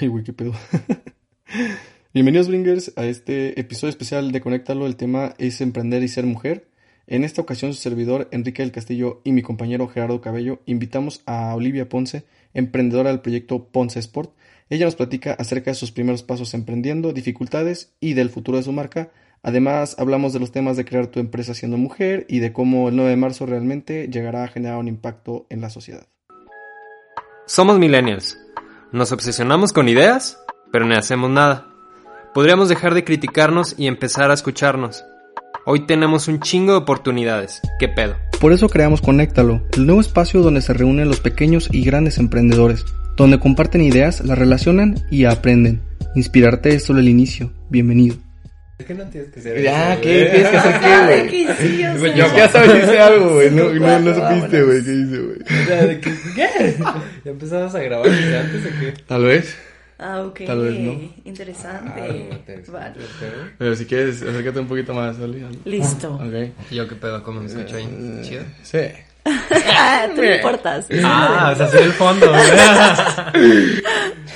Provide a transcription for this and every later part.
Ay, pedo. Bienvenidos, Bringers, a este episodio especial de Conéctalo. El tema es emprender y ser mujer. En esta ocasión, su servidor Enrique del Castillo y mi compañero Gerardo Cabello invitamos a Olivia Ponce, emprendedora del proyecto Ponce Sport. Ella nos platica acerca de sus primeros pasos emprendiendo, dificultades y del futuro de su marca. Además, hablamos de los temas de crear tu empresa siendo mujer y de cómo el 9 de marzo realmente llegará a generar un impacto en la sociedad. Somos millennials. Nos obsesionamos con ideas, pero no hacemos nada. Podríamos dejar de criticarnos y empezar a escucharnos. Hoy tenemos un chingo de oportunidades. ¿Qué pedo? Por eso creamos Conéctalo, el nuevo espacio donde se reúnen los pequeños y grandes emprendedores, donde comparten ideas, las relacionan y aprenden. Inspirarte es solo el inicio. Bienvenido. Es que no tienes que ser. Ya, ¿qué? ¿Tienes que hacer qué, güey? ¿Qué sí, o sea, Yo ya sabes, hice algo, güey. No, no, no supiste, güey, qué hice, güey. ¿Qué? ¿Ya empezabas a grabar desde antes o qué? Tal vez. Ah, ok. Tal vez no. Interesante. Ah, Vale. Pero si quieres, acércate un poquito más, Oli. Listo. Ok. ¿Yo qué pedo? ¿Cómo me escucho ahí? ¿Chido? Sí. Ah, Tú no importas. Ah, o sea, soy el fondo.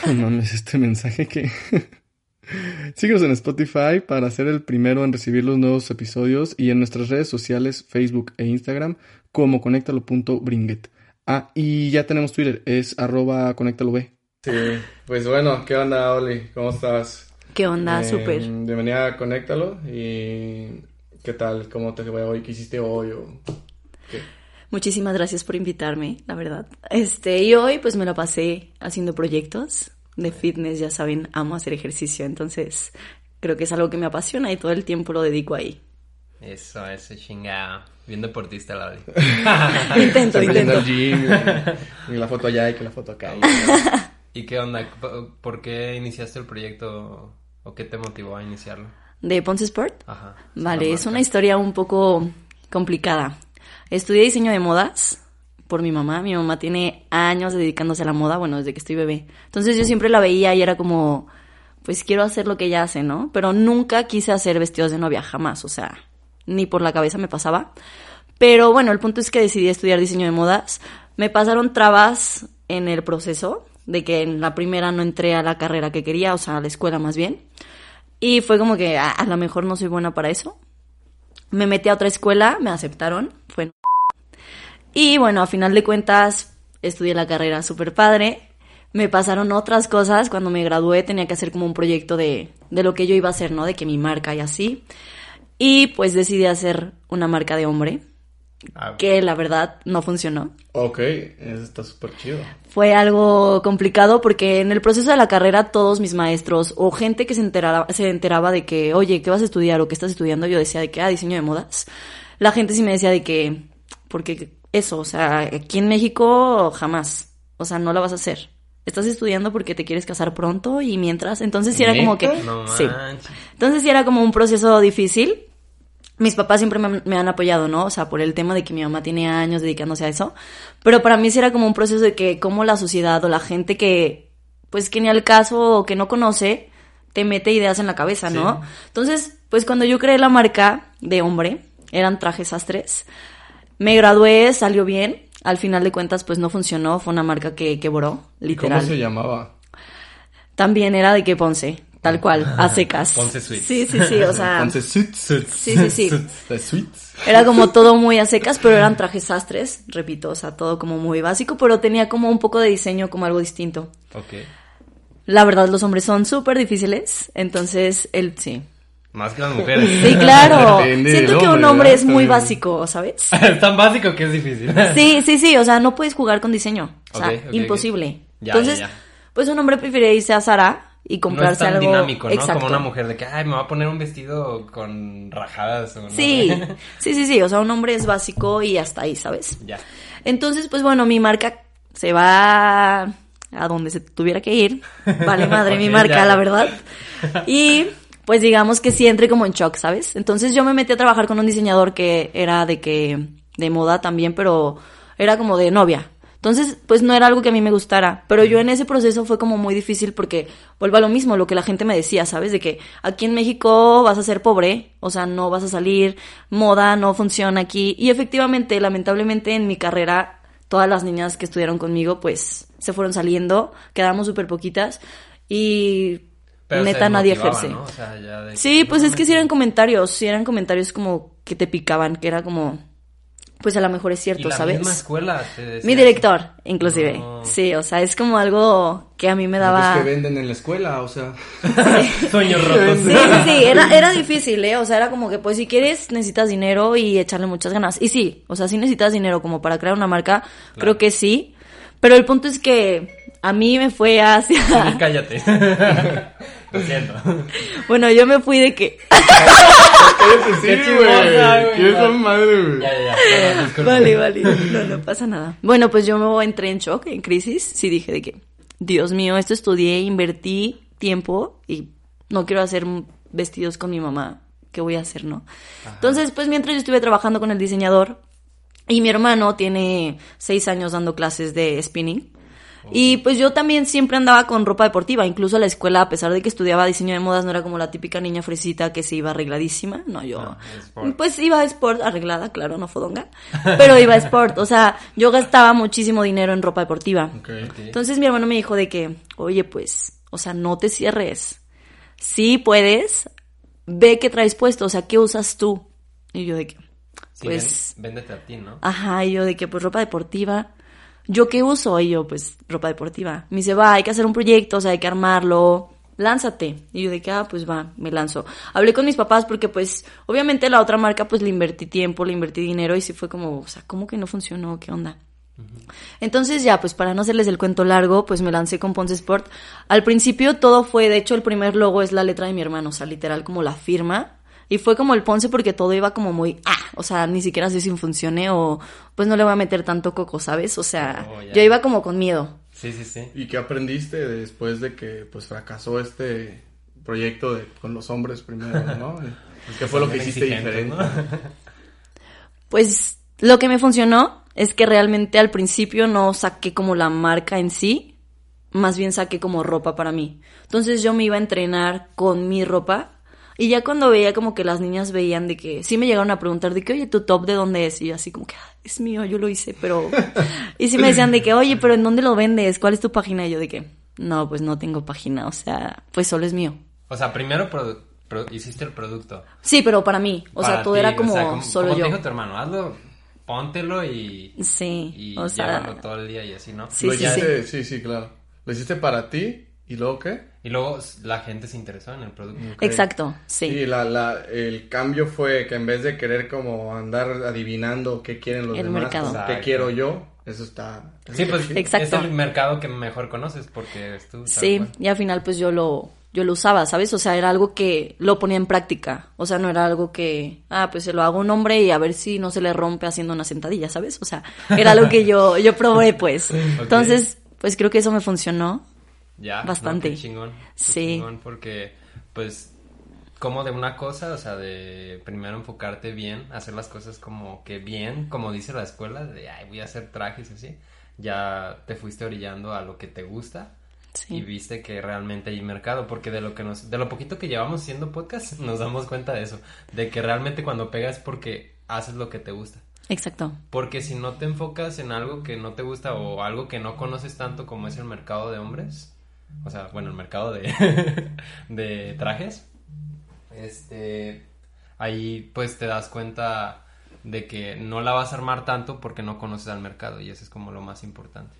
No mames, este mensaje que... Síguenos en Spotify para ser el primero en recibir los nuevos episodios y en nuestras redes sociales, Facebook e Instagram, como conéctalo.bringet. Ah, y ya tenemos Twitter, es arroba conéctalob. Sí, pues bueno, ¿qué onda, Oli? ¿Cómo estás? ¿Qué onda? Eh, Súper. Bienvenida a Conéctalo y ¿qué tal? ¿Cómo te fue hoy? ¿Qué hiciste hoy? o qué? Muchísimas gracias por invitarme, la verdad. Este, y hoy pues me la pasé haciendo proyectos de fitness, ya saben, amo hacer ejercicio, entonces creo que es algo que me apasiona y todo el tiempo lo dedico ahí. Eso, ese chingado. Bien deportista, la Intento, Siempre intento. al gym, y la foto allá y que la foto acá. ¿Y qué onda? ¿Por- ¿Por qué iniciaste el proyecto o qué te motivó a iniciarlo? ¿De Ponce Sport? Ajá. Vale, es una historia un poco complicada. Estudié diseño de modas por mi mamá. Mi mamá tiene años dedicándose a la moda, bueno, desde que estoy bebé. Entonces yo siempre la veía y era como, pues quiero hacer lo que ella hace, ¿no? Pero nunca quise hacer vestidos de novia, jamás, o sea, ni por la cabeza me pasaba. Pero bueno, el punto es que decidí estudiar diseño de modas. Me pasaron trabas en el proceso de que en la primera no entré a la carrera que quería, o sea, a la escuela más bien. Y fue como que "Ah, a lo mejor no soy buena para eso. Me metí a otra escuela, me aceptaron, fue Y bueno, a final de cuentas estudié la carrera súper padre. Me pasaron otras cosas, cuando me gradué tenía que hacer como un proyecto de, de lo que yo iba a hacer, ¿no? De que mi marca y así. Y pues decidí hacer una marca de hombre, Ah, que la verdad no funcionó. Ok, eso está súper chido. Fue algo complicado porque en el proceso de la carrera todos mis maestros o gente que se enteraba, se enteraba de que, oye, ¿qué vas a estudiar o qué estás estudiando? Yo decía de que, ah, diseño de modas. La gente sí me decía de que, porque eso, o sea, aquí en México jamás, o sea, no la vas a hacer. Estás estudiando porque te quieres casar pronto y mientras, entonces sí era como que, No sí. Entonces sí era como un proceso difícil. Mis papás siempre me, han- me han apoyado, ¿no? O sea, por el tema de que mi mamá tiene años dedicándose a eso. Pero para mí sí era como un proceso de que como la sociedad o la gente que, pues que ni al caso o que no conoce, te mete ideas en la cabeza, ¿no? Entonces, pues cuando yo creé la marca de hombre, eran trajes sastres. Me gradué, salió bien. Al final de cuentas, pues no funcionó. Fue una marca que quebró, literal. ¿Cómo se llamaba? También era de que Ponce, tal cual, a secas. Ponce Suites. Sí, sí, sí, o sea, Entonces, suits. sí, sí, sí. Suits. Era como todo muy a secas, pero eran trajes sastres, repito, o sea, todo como muy básico, pero tenía como un poco de diseño, como algo distinto. Ok. La verdad, los hombres son súper difíciles, entonces él sí. Más que las mujeres. Sí, claro. Siento que un hombre, es muy básico, ¿sabes? es tan básico que es difícil. Sí, sí, sí, o sea, no puedes jugar con diseño. O sea, imposible. Ya, Entonces, ya, ya. pues un hombre prefiere irse a Zara y No es comprarse tan algo dinámico, ¿no? Exacto. Como una mujer de que, ay, me va a poner un vestido con rajadas. O no Sí, sí, sí, sí, o sea, un hombre es básico y hasta ahí, ¿sabes? ya. Entonces, pues bueno, mi marca se va a donde se tuviera que ir. Vale madre mi marca, ya. la verdad. Y pues digamos que sí entré como en shock, ¿sabes? Entonces yo me metí a trabajar con un diseñador que era de que, de moda también, pero era como de novia. Entonces, pues no era algo que a mí me gustara, pero yo en ese proceso fue como muy difícil porque vuelvo a lo mismo, lo que la gente me decía, ¿sabes? De que aquí en México vas a ser pobre, o sea, no vas a salir, moda no funciona aquí. Y efectivamente, lamentablemente en mi carrera, todas las niñas que estudiaron conmigo, pues se fueron saliendo, quedamos súper poquitas y Pero se neta nadie ejerce. ¿no? O sea, ya de Sí, pues es que sí eran comentarios, sí eran comentarios como que te picaban, que era como, pues a lo mejor es Y cierto, la ¿sabes? misma escuela te decía Mi eso. director, inclusive. No. Sí, o sea, es como algo que a mí me daba... que venden en la escuela, o sea. Sueños rotos. Sí, sí, sí, era, era difícil, ¿eh? O sea, era como que, pues, si quieres, necesitas dinero y echarle muchas ganas. Y sí, o sea, si necesitas dinero como para crear una marca, creo que sí. Pero el punto es que a mí me fue hacia... Sí, cállate. Lo siento. Bueno, yo me fui de que... Cállate, sí, Qué güey. chismosa, güey. ¿Quién es tu madre, güey? Ya, ya, ya. Perdón, disculpa. Vale, vale. No, no pasa nada. Bueno, pues yo me entré en shock, en crisis. Sí dije de que, Dios mío, esto estudié, invertí tiempo y no quiero hacer vestidos con mi mamá. ¿Qué voy a hacer, no? Entonces, pues mientras yo estuve trabajando con el diseñador y mi hermano tiene seis años dando clases de spinning. Y pues yo también siempre andaba con ropa deportiva, incluso a la escuela, a pesar de que estudiaba diseño de modas, no era como la típica niña fresita que se iba arregladísima, no, yo No, sport. pues iba a sport arreglada, claro, no fodonga, pero iba a sport, o sea, yo gastaba muchísimo dinero en ropa deportiva. Entonces mi hermano me dijo de que, oye, pues, o sea, no te cierres. Sí puedes, ve qué traes puesto, o sea, ¿qué usas tú? Y yo de que, pues, véndete a ti, ¿no? Ajá, y yo de que pues ropa deportiva. ¿Yo qué uso? Y yo, pues, ropa deportiva. Me dice, va, hay que hacer un proyecto, o sea, hay que armarlo. Lánzate. Y yo de que, ah, pues va, me lanzo. Hablé con mis papás porque, pues, obviamente la otra marca, pues, le invertí tiempo, le invertí dinero y sí fue como, o sea, ¿cómo que no funcionó? ¿Qué onda? Entonces ya, pues para no hacerles el cuento largo, pues me lancé con Ponce Sport. Al principio todo fue, de hecho el primer logo es la letra de mi hermano, o sea, literal como la firma. Y fue como el Ponce porque todo iba como muy, ah, o sea, ni siquiera sé si funcione o pues no le voy a meter tanto coco, ¿sabes? O sea, Oh, yo iba como con miedo. Sí, sí, sí. ¿Y qué aprendiste después de que pues fracasó este proyecto de con los hombres primero, ¿no? ¿Qué fue lo que hiciste diferente? ¿no? Pues lo que me funcionó es que realmente al principio no saqué como la marca en sí, más bien saqué como ropa para mí. Entonces yo me iba a entrenar con mi ropa y ya cuando veía como que las niñas veían de que sí me llegaron a preguntar de que, oye, tu top de dónde es? Y yo así como que, "Ah, es mío, yo lo hice, pero... y sí me decían de que, oye, pero ¿en dónde lo vendes? ¿Cuál es tu página? Y yo de que, no, pues no tengo página, o sea, pues solo es mío. O sea, primero hiciste el producto. Sí, pero para mí, o sea, todo ti, era como, o sea, solo como yo. te dijo tu hermano, hazlo, póntelo y, Sí, y o sea, todo el día y así, ¿no? Sí, lo sí, hiciste, sí, sí, claro. Lo hiciste para ti y luego qué? Y luego la gente se interesó en el producto. Exacto, sí. Sí, la, la, el cambio fue que en vez de querer como andar adivinando qué quieren los El demás, mercado. como, Exacto. qué quiero yo, eso está... Sí, pues Exacto. es el mercado que mejor conoces porque eres tú. Sí, cual. y al final pues yo lo, yo lo usaba, ¿sabes? O sea, era algo que lo ponía en práctica. O sea, no era algo que, ah, pues se lo hago a un hombre y a ver si no se le rompe haciendo una sentadilla, ¿sabes? O sea, era algo que yo, yo probé, pues. Entonces, pues creo que eso me funcionó. Ya, Bastante. no, qué chingón. qué Sí. chingón porque, pues, como de una cosa, o sea, de primero enfocarte bien, hacer las cosas como que bien, como dice la escuela, de, ay, voy a hacer trajes y así, ya te fuiste orillando a lo que te gusta. Sí. Y viste que realmente hay mercado, porque de lo que nos, de lo poquito que llevamos haciendo podcast, nos damos cuenta de eso, de que realmente cuando pegas porque haces lo que te gusta. Exacto. Porque si no te enfocas en algo que no te gusta o algo que no conoces tanto como es el mercado de hombres, o sea, bueno, el mercado de, de trajes, este, ahí pues te das cuenta de que no la vas a armar tanto porque no conoces al mercado y eso es como lo más importante.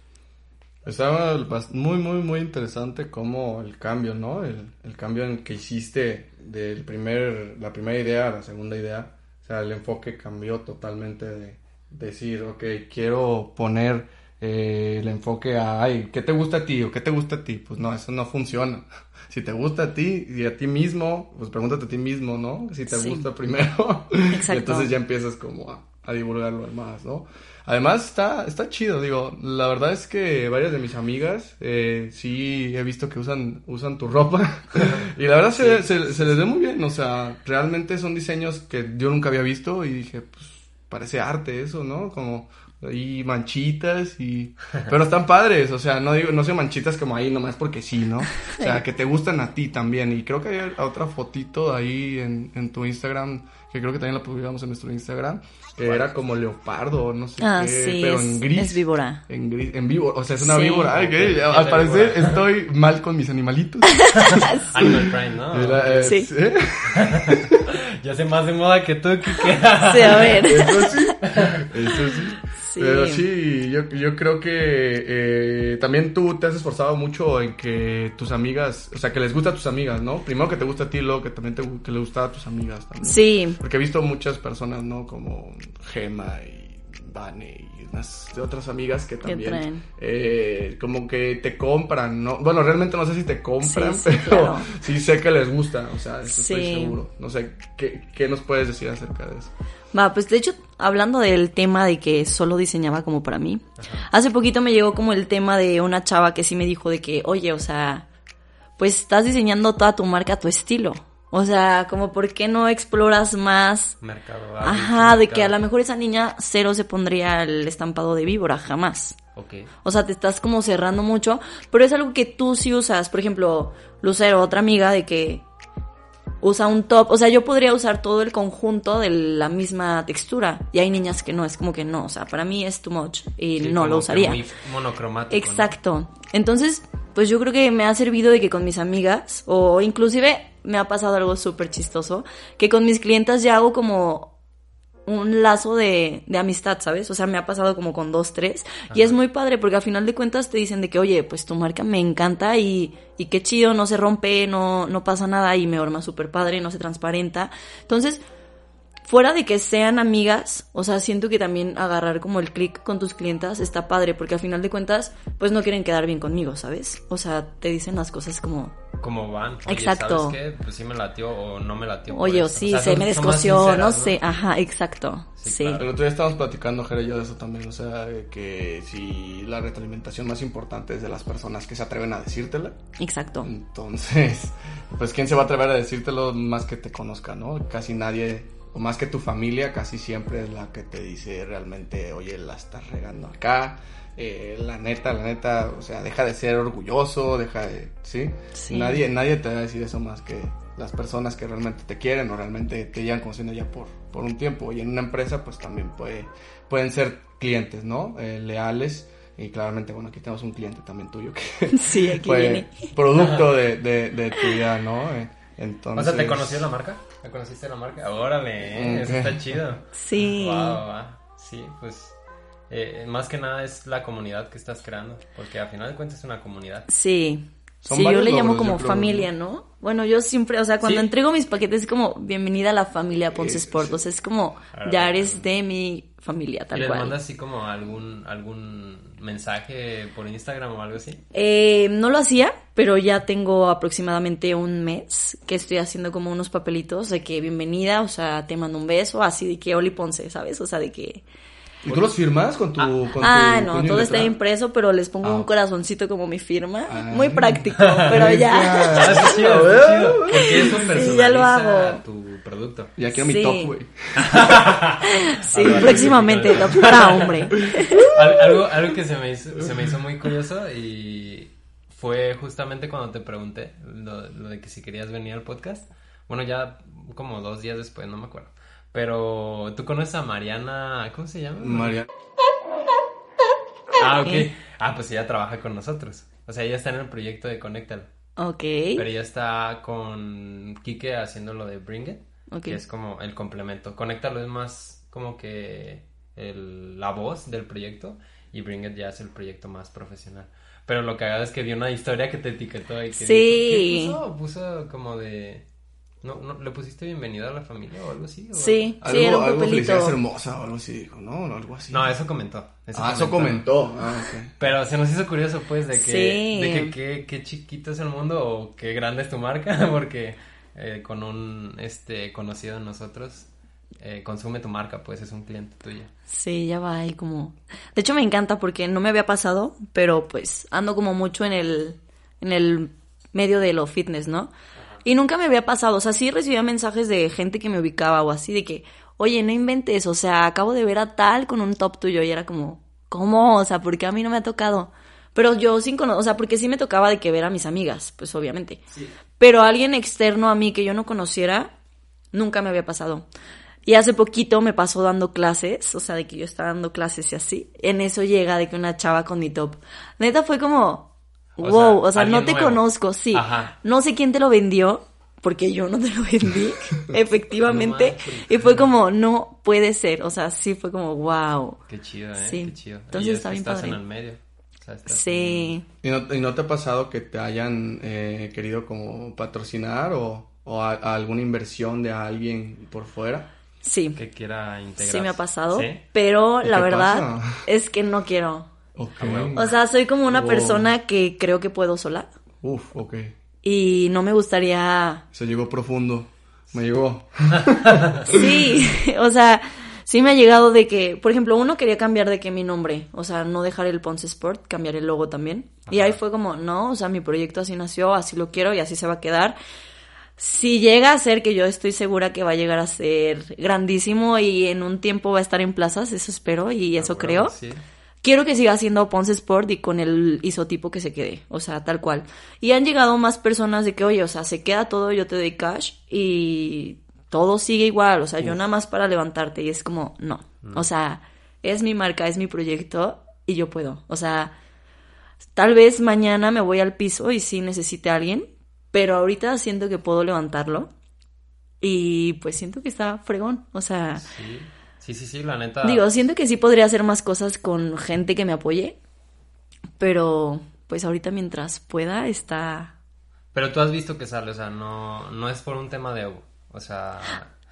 Estaba muy, muy, muy interesante como el cambio, ¿no? El, el cambio en que hiciste del primer, la primera idea a la segunda idea. O sea, el enfoque cambió totalmente de decir, ok, quiero poner eh, el enfoque a, ay, ¿qué te gusta a ti o qué te gusta a ti? Pues no, eso no funciona. Si te gusta a ti y a ti mismo, pues pregúntate a ti mismo, ¿no? Si te Sí. gusta primero. Exacto. Y entonces ya empiezas como a, a divulgarlo más, ¿no? Además está, está chido, digo, la verdad es que varias de mis amigas eh, sí he visto que usan, usan tu ropa y la verdad se, se, se les ve muy bien, o sea, realmente son diseños que yo nunca había visto y dije, pues parece arte eso, ¿no? Como y manchitas y pero están padres o sea no digo no son manchitas como ahí nomás porque sí no o sea que te gustan a ti también y creo que hay otra fotito ahí en, en tu Instagram que creo que también la publicamos en nuestro Instagram que era como leopardo no sé Ah, qué sí, pero es- en gris es víbora. en gris en vivo o sea es una Sí. víbora Ay, al parecer víbora. estoy mal con mis animalitos Animal Prime, ¿no? Era, eh, Sí. ¿eh? Ya sé más de moda que tú, Kike. Sí, a ver. Eso sí, eso sí. Sí. Pero sí, yo, yo creo que eh, también tú te has esforzado mucho en que tus amigas, o sea, que les gusta a tus amigas, ¿no? Primero que te gusta a ti, luego que también te, que le gusta a tus amigas también. Sí, Porque he visto muchas personas, ¿no? Como Gema y Vane y unas otras amigas que también eh, como que te compran, ¿no? Bueno, realmente no sé si te compran, Sí, sí, pero claro. sí sé que les gusta, o sea, eso estoy Sí. seguro. No sé, ¿qué, ¿qué nos puedes decir acerca de eso? Va, pues de hecho, hablando del tema de que solo diseñaba como para mí, hace poquito me llegó como el tema de una chava que sí me dijo de que, oye, o sea, pues estás diseñando toda tu marca a tu estilo. O sea, como por qué no exploras más. Mercado. Ajá, de que a lo mejor esa niña cero se pondría el estampado de víbora, jamás. Ok. O sea, te estás como cerrando mucho, pero es algo que tú sí usas. Por ejemplo, Lucero, otra amiga de que usa un top. O sea, yo podría usar todo el conjunto de la misma textura. Y hay niñas que no, es como que no. O sea, para mí es too much y Sí, no lo usaría. Muy monocromático. ¿no? Exacto. Entonces, pues yo creo que me ha servido de que con mis amigas, o inclusive me ha pasado algo súper chistoso, que con mis clientas ya hago como un lazo de, de amistad, ¿sabes? O sea, me ha pasado como con dos, tres. Y es muy padre porque al final de cuentas te dicen de que, oye, pues tu marca me encanta y, y qué chido, no se rompe, no, no pasa nada y me horma súper padre, no se transparenta. Entonces, fuera de que sean amigas, o sea, siento que también agarrar como el clic con tus clientas está padre, porque al final de cuentas, pues no quieren quedar bien conmigo, ¿sabes? O sea, te dicen las cosas como, Como van. Oye, Exacto. ¿sabes qué? Pues sí me latió o no me latió. oye, o esto. sí, sea, se son- me descoció, no sé, ajá, exacto, Sí, sí. claro. El otro día estábamos platicando, Jere y yo, de eso también. O sea, que si la retroalimentación más importante es de las personas que se atreven a decírtela. exacto. Entonces, pues, ¿quién se va a atrever a decírtelo más que te conozca, no? Casi nadie, o más que tu familia, casi siempre es la que te dice realmente, oye, la estás regando acá. eh, la neta, la neta, o sea, deja de ser orgulloso, deja de, ¿sí? Sí. Nadie, nadie te va a decir eso más que las personas que realmente te quieren o realmente te llevan conociendo ya por, por un tiempo. Y en una empresa, pues también puede, pueden ser clientes, ¿no? Eh, leales. Y claramente, bueno, aquí tenemos un cliente también tuyo que Sí, aquí fue viene. producto de, de, de tu vida, ¿no? Eh, O Entonces... sea, ¿te conoció la marca? ¿Te conociste la marca? Órale, eh, eso está chido. Sí. Va, va, va. Sí, pues eh, más que nada es la comunidad que estás creando, porque al final de cuentas es una comunidad. Sí. Son sí, yo le llamo como familia, ¿no? Bueno, yo siempre, o sea, cuando Sí. entrego mis paquetes es como bienvenida a la familia Ponce Sí, Sport, sí. o sea, es como ya eres de mi familia, ¿Y tal les cual. mandas así como algún algún mensaje por Instagram o algo así? Eh, no lo hacía, pero ya tengo aproximadamente un mes que estoy haciendo como unos papelitos de que bienvenida, o sea, te mando un beso, así de que Oli Ponce, ¿sabes? O sea, de que... ¿Y tú los firmas con tu, con Ah, tu no, y todo está impreso, pero les pongo Ah. un corazoncito como mi firma. Ah. Muy práctico, pero ya. Ah, está chido, está chido. Porque eso personaliza ya lo hago. tu producto. Ya quiero Sí. mi top, güey. Sí, próximamente, top para hombre. Al- algo, algo que se me, hizo, se me hizo muy curioso y fue justamente cuando te pregunté lo, lo de que si querías venir al podcast. Bueno, ya como dos días después, no me acuerdo. Pero tú conoces a Mariana, ¿cómo se llama? María. Ah, ok. Ah, pues ella trabaja con nosotros. O sea, ella está en el proyecto de Conéctalo. Ok. Pero ella está con Kike haciendo lo de Bring It, Ok. que es como el complemento. Conéctalo es más como que el- la voz del proyecto y Bring It ya es el proyecto más profesional. Pero lo que haga es que vi una historia que te etiquetó y que Sí. dijo, ¿qué puso? Puso como de... ¿No, no, ¿Le pusiste bienvenida a la familia o algo así? o Sí, Algo, sí, era un algo felicidades hermosa o algo así dijo, ¿no? O algo así. No, eso comentó. Ah, eso comentó. Ah, ok. Pero se nos hizo curioso, pues, de que, Sí. de que qué, qué chiquito es el mundo o qué grande es tu marca, porque eh, con un este conocido de nosotros eh, consume tu marca, pues es un cliente tuyo. Sí, ya va ahí como... De hecho me encanta porque no me había pasado, pero pues ando como mucho en el, en el medio de lo fitness, ¿no? Y nunca me había pasado, o sea, sí recibía mensajes de gente que me ubicaba o así, de que, oye, no inventes, o sea, acabo de ver a tal con un top tuyo y era como, ¿cómo? O sea, ¿por qué a mí no me ha tocado? Pero yo sin conocer, o sea, porque sí me tocaba de que ver a mis amigas, pues obviamente. Pero alguien externo a mí que yo no conociera, nunca me había pasado. Y hace poquito me pasó dando clases, o sea, de que yo estaba dando clases y así. En eso llega de que una chava con mi top. Neta fue como, O wow, sea, o sea, no te nuevo. conozco, sí. Ajá. No sé quién te lo vendió, porque yo no te lo vendí, efectivamente. No y fue como, no puede ser, o sea, sí fue como, wow. Qué chido, ¿eh? Sí. Qué chido. Entonces Y es está bien estás padre. en el medio. O sea, estás Sí. ¿Y no, y no te ha pasado que te hayan eh, querido como patrocinar o, o a- a alguna inversión de alguien por fuera? Sí, que quiera integrar. sí me ha pasado, ¿Sí? pero ¿Y la verdad pasa? es que no quiero. Ok. O sea, soy como una Wow. persona que creo que puedo sola Uf, ok. y no me gustaría Se llegó profundo. Me llegó. Sí, o sea, sí me ha llegado de que, por ejemplo, uno quería cambiar de que mi nombre, o sea, no dejar el Ponce Sport, cambiar el logo también. Y ahí fue como, no, o sea, mi proyecto así nació, así lo quiero y así se va a quedar. Si llega a ser que yo estoy segura que va a llegar a ser grandísimo y en un tiempo va a estar en plazas, eso espero y eso Ah, creo. Sí. Quiero que siga siendo Ponce Sport y con el isotipo que se quede, o sea, tal cual. Y han llegado más personas de que, oye, o sea, se queda todo, yo te doy cash y todo sigue igual, o sea, yo nada más para levantarte y es como, no, o sea, es mi marca, es mi proyecto y yo puedo, o sea, tal vez mañana me voy al piso y sí necesite a alguien, pero ahorita siento que puedo levantarlo y pues siento que está fregón, o sea... Sí. Sí, sí, sí, la neta. Digo, siento que sí podría hacer más cosas con gente que me apoye, pero pues ahorita mientras pueda está... Pero tú has visto que sale, o sea, no, no es por un tema de ego. O sea,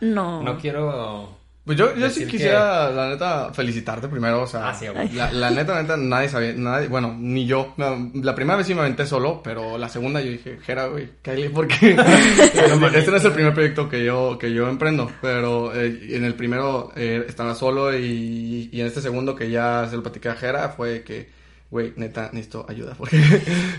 No. no quiero. Pues yo, yo sí quisiera, la neta, felicitarte primero, o sea, Ah, sí, la, la neta, la neta, nadie sabía, nadie, bueno, ni yo, la primera vez sí me aventé solo, pero la segunda yo dije, Jera, güey, Kylie, porque este no es el primer proyecto que yo, que yo emprendo, pero eh, en el primero eh, estaba solo y, y en este segundo que ya se lo platiqué a Jera fue que, güey, neta, necesito ayuda, porque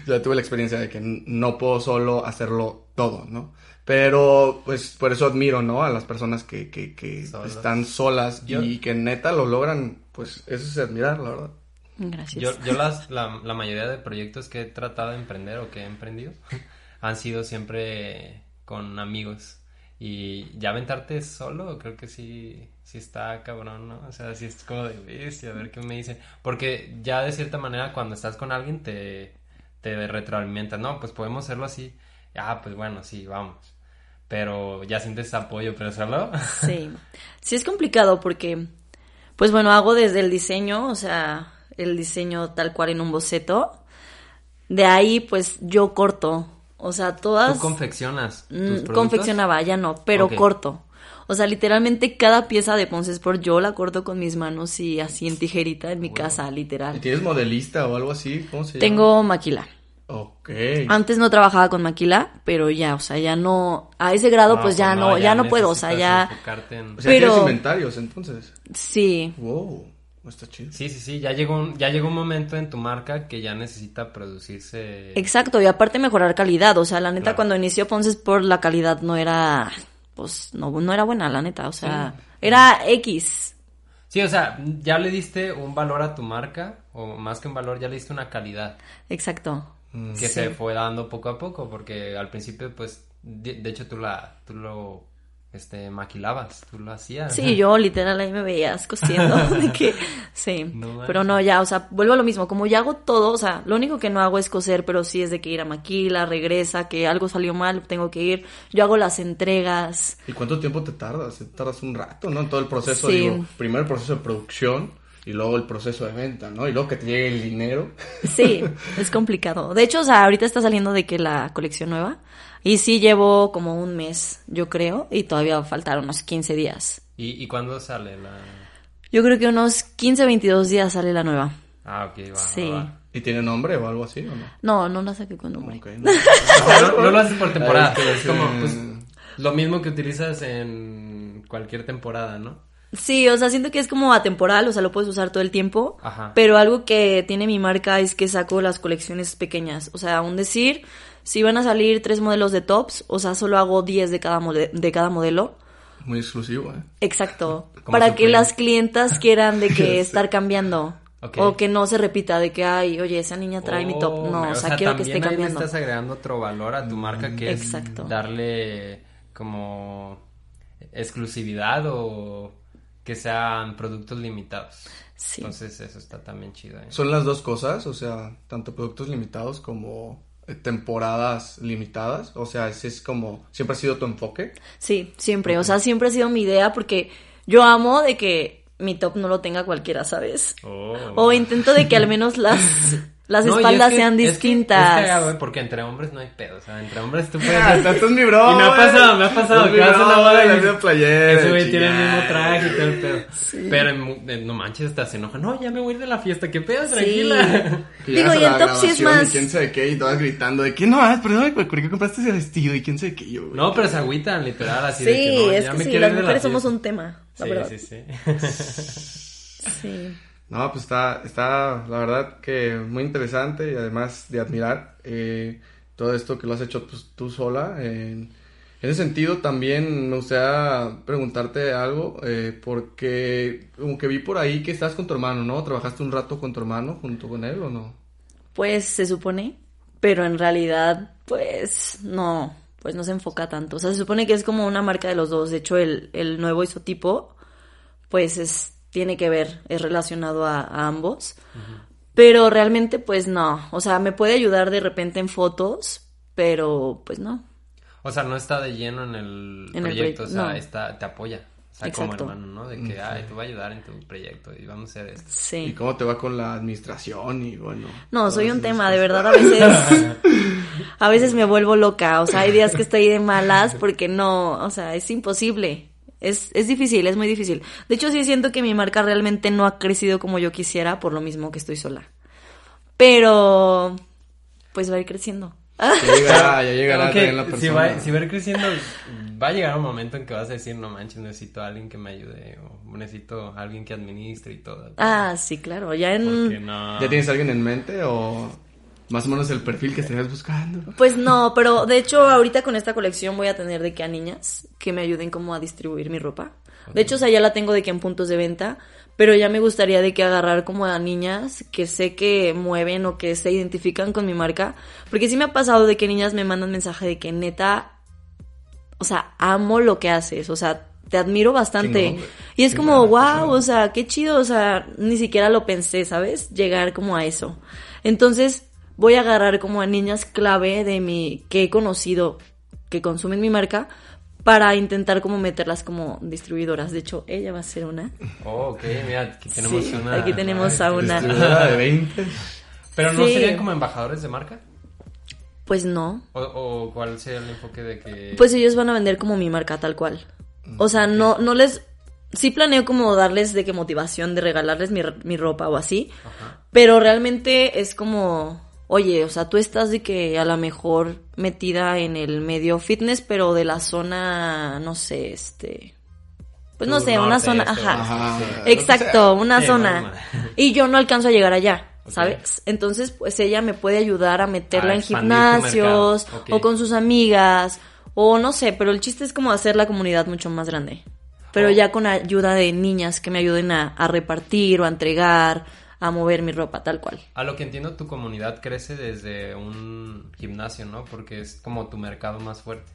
ya tuve la experiencia de que no puedo solo hacerlo todo, ¿no? Pero, pues, por eso admiro, ¿no? A las personas que, que, que Solas. están solas Yo- y que neta lo logran, pues, eso es admirar, la verdad. Gracias. Yo, yo las, la, la mayoría de proyectos que he tratado de emprender o que he emprendido han sido siempre con amigos. Y ya aventarte solo, creo que sí, sí está cabrón, ¿no? O sea, sí es como de bestia, a ver qué me dicen. Porque ya de cierta manera cuando estás con alguien te, te retroalimenta, no, pues podemos hacerlo así. Ah, pues bueno, sí, vamos. Pero ya sientes apoyo, pero solo. Sí. Sí es complicado porque, pues bueno, hago desde el diseño, o sea, el diseño tal cual en un boceto. De ahí, pues yo corto. O sea, todas... Tú confeccionas tus Mm, productos. confeccionaba, ya no, pero corto. O sea, literalmente cada pieza de Ponce Sport yo la corto con mis manos y así en tijerita en mi casa, ¿Y literal. tienes modelista o algo así? ¿Cómo se llama? Tengo maquila. Ok. Antes no trabajaba con maquila, pero ya, o sea, ya no, a ese grado pues ya no, ya, no puedo, o sea, ya, enfocarte en- O sea, pero- tienes inventarios, entonces. sí, Wow, está chido. Sí, sí, sí, ya llegó, un, ya llegó un momento en tu marca que ya necesita producirse. exacto, y aparte mejorar calidad, o sea, la neta Claro. cuando inició Ponce Sport la calidad no era, pues, no, no era buena, la neta, o sea, era X, Sí, o sea, ya le diste un valor a tu marca, o más que un valor, ya le diste una calidad exacto. Que se fue dando poco a poco, porque al principio, pues, de, de hecho tú la, tú lo, este, maquilabas, tú lo hacías. Sí, yo literal ahí me veías cosiendo, de que, sí, No pero no, ya, o sea, vuelvo a lo mismo, como ya hago todo, o sea, lo único que no hago es coser, pero sí es de que ir a maquila, regresa, que algo salió mal, tengo que ir, yo hago las entregas, ¿Y cuánto tiempo te tardas? Te tardas un rato, ¿no? En todo el proceso, Sí. digo, primero el proceso de producción y luego el proceso de venta, ¿no? Y luego que te llegue el dinero. Sí, es complicado. De hecho, o sea, ahorita está saliendo de que la colección nueva. Y sí llevo como un mes, yo creo, y todavía faltaron unos 15 días. ¿Y, ¿Y cuándo sale la...? Yo creo que unos 15, 22 días sale la nueva. Ah, ok, va, Sí. va. ¿Y tiene nombre o algo así o no? No, no la saqué con nombre. No. Lo haces por temporada, Ah, es que es como, pues, Lo mismo que utilizas en cualquier temporada, ¿no? Sí, o sea, siento que es como atemporal, o sea, lo puedes usar todo el tiempo. Ajá. Pero algo que tiene mi marca es que saco las colecciones pequeñas. O sea, un decir, si van a salir tres modelos de tops, o sea, solo hago 10 de cada, de cada modelo. Muy exclusivo, ¿eh? Exacto. Para que las clientas quieran de que estar cambiando. Ok. O que no se repita de que, ay, oye, esa niña trae mi top. Oh, No, o sea, quiero que esté también ahí le cambiando. estás agregando otro valor a tu marca que Exacto. es darle como exclusividad o que sean productos limitados. Sí. Entonces eso está también chido. ¿eh? Son las dos cosas, o sea, tanto productos limitados como eh, temporadas limitadas. O sea, ese es como, siempre ha sido tu enfoque. Sí, siempre. O sea, siempre ha sido mi idea porque yo amo de que mi top no lo tenga cualquiera, ¿sabes? Oh. O intento de que al menos las, las No, espaldas es que- sean es que distintas. Es cagado, ¿eh? porque entre hombres no hay pedo. O sea, entre hombres tú puedes. Ah, tanto es mi bro. Y me ha pasado, me ha pasado. Que vas a una bro, boda la y- misma playera, Ese güey tiene el mismo traje y todo el pedo. Pero en mu- en- no manches, hasta se enoja. No, ya me voy a ir de la fiesta. ¿Qué pedo? Sí. Tranquila. Que Digo, llegas y a el la top sí es más- Y quién sabe qué, y todas gritando de que no, ah, perdón, ¿por qué compraste ese vestido? Y quién sabe qué yo, güey. No, pero se agüitan, literal, así Sí, de que no, es ya que me sí, las de la mujeres somos un tema, la sí, sí, sí. Sí. No, pues está, está, la verdad que muy interesante y además de admirar eh, todo esto que lo has hecho pues, tú sola. En, ese sentido también me gustaría preguntarte algo, eh, porque como que vi por ahí que estás con tu hermano, ¿no? ¿Trabajaste un rato con tu hermano junto con él o no? Pues se supone, pero en realidad, pues no, pues no se enfoca tanto. O sea, se supone que es como una marca de los dos. De hecho, el, el nuevo isotipo, pues es, tiene que ver, es relacionado a, a ambos. Pero realmente, pues no. O sea, me puede ayudar de repente en fotos, pero pues no. O sea, no está de lleno en el En el proyecto, o sea, no. está, te apoya. O sea, como Exacto. hermano, ¿no? De que, ay, te voy a ayudar en tu proyecto y vamos a hacer esto. ¿Y Sí. cómo te va con la administración y bueno? No, soy un tema, de verdad, a veces, a veces me vuelvo loca, o sea, hay días que estoy de malas porque no, o sea, es imposible, es, es difícil, es muy difícil. De hecho, sí siento que mi marca realmente no ha crecido como yo quisiera, por lo mismo que estoy sola. Pero, pues va a ir creciendo. Ya llegará, ya llegará también la si, persona. va, si va a ir creciendo, va a llegar un momento en que vas a decir, no manches, necesito a alguien que me ayude o necesito a alguien que administre y todo. Ah, sí, claro, ya en... no... ¿Ya tienes a alguien en mente o más o menos el perfil que estarías buscando? Pues no, pero de hecho ahorita con esta colección voy a tener de que a niñas que me ayuden como a distribuir mi ropa. De hecho, o sea, ya la tengo de que en puntos de venta, pero ya me gustaría de que agarrar como a niñas que sé que mueven o que se identifican con mi marca, porque sí me ha pasado de que niñas me mandan mensaje de que neta, o sea, amo lo que haces, o sea, te admiro bastante. Y es como, wow, o sea, qué chido, o sea, ni siquiera lo pensé, ¿sabes? Llegar como a eso. Entonces, voy a agarrar como a niñas clave de mi, que he conocido, que consumen mi marca, para intentar como meterlas como distribuidoras. De hecho, ella va a ser una. Oh, ok, mira, aquí tenemos Sí, una... aquí tenemos a una. De 20. Pero no Sí. serían como embajadores de marca? Pues no. ¿O, o cuál sería el enfoque de que...? Pues ellos van a vender como mi marca tal cual. O sea, no, no les... Sí planeo como darles de que motivación de regalarles mi, mi ropa o así. Ajá. Pero realmente es como, oye, o sea, tú estás de que a lo mejor metida en el medio fitness, pero de la zona, no sé, este... Pues no Sur, sé, una zona, este, ajá. Exacto, sea. una Sí, zona. normal. Y yo no alcanzo a llegar allá. ¿sabes? Entonces, pues ella me puede ayudar a meterla A en gimnasios o con sus amigas o no sé, pero el chiste es como hacer la comunidad mucho más grande. Pero Oh. ya con ayuda de niñas que me ayuden a, a repartir o a entregar, a mover mi ropa, tal cual. A lo que entiendo, tu comunidad crece desde un gimnasio, ¿no? Porque es como tu mercado más fuerte.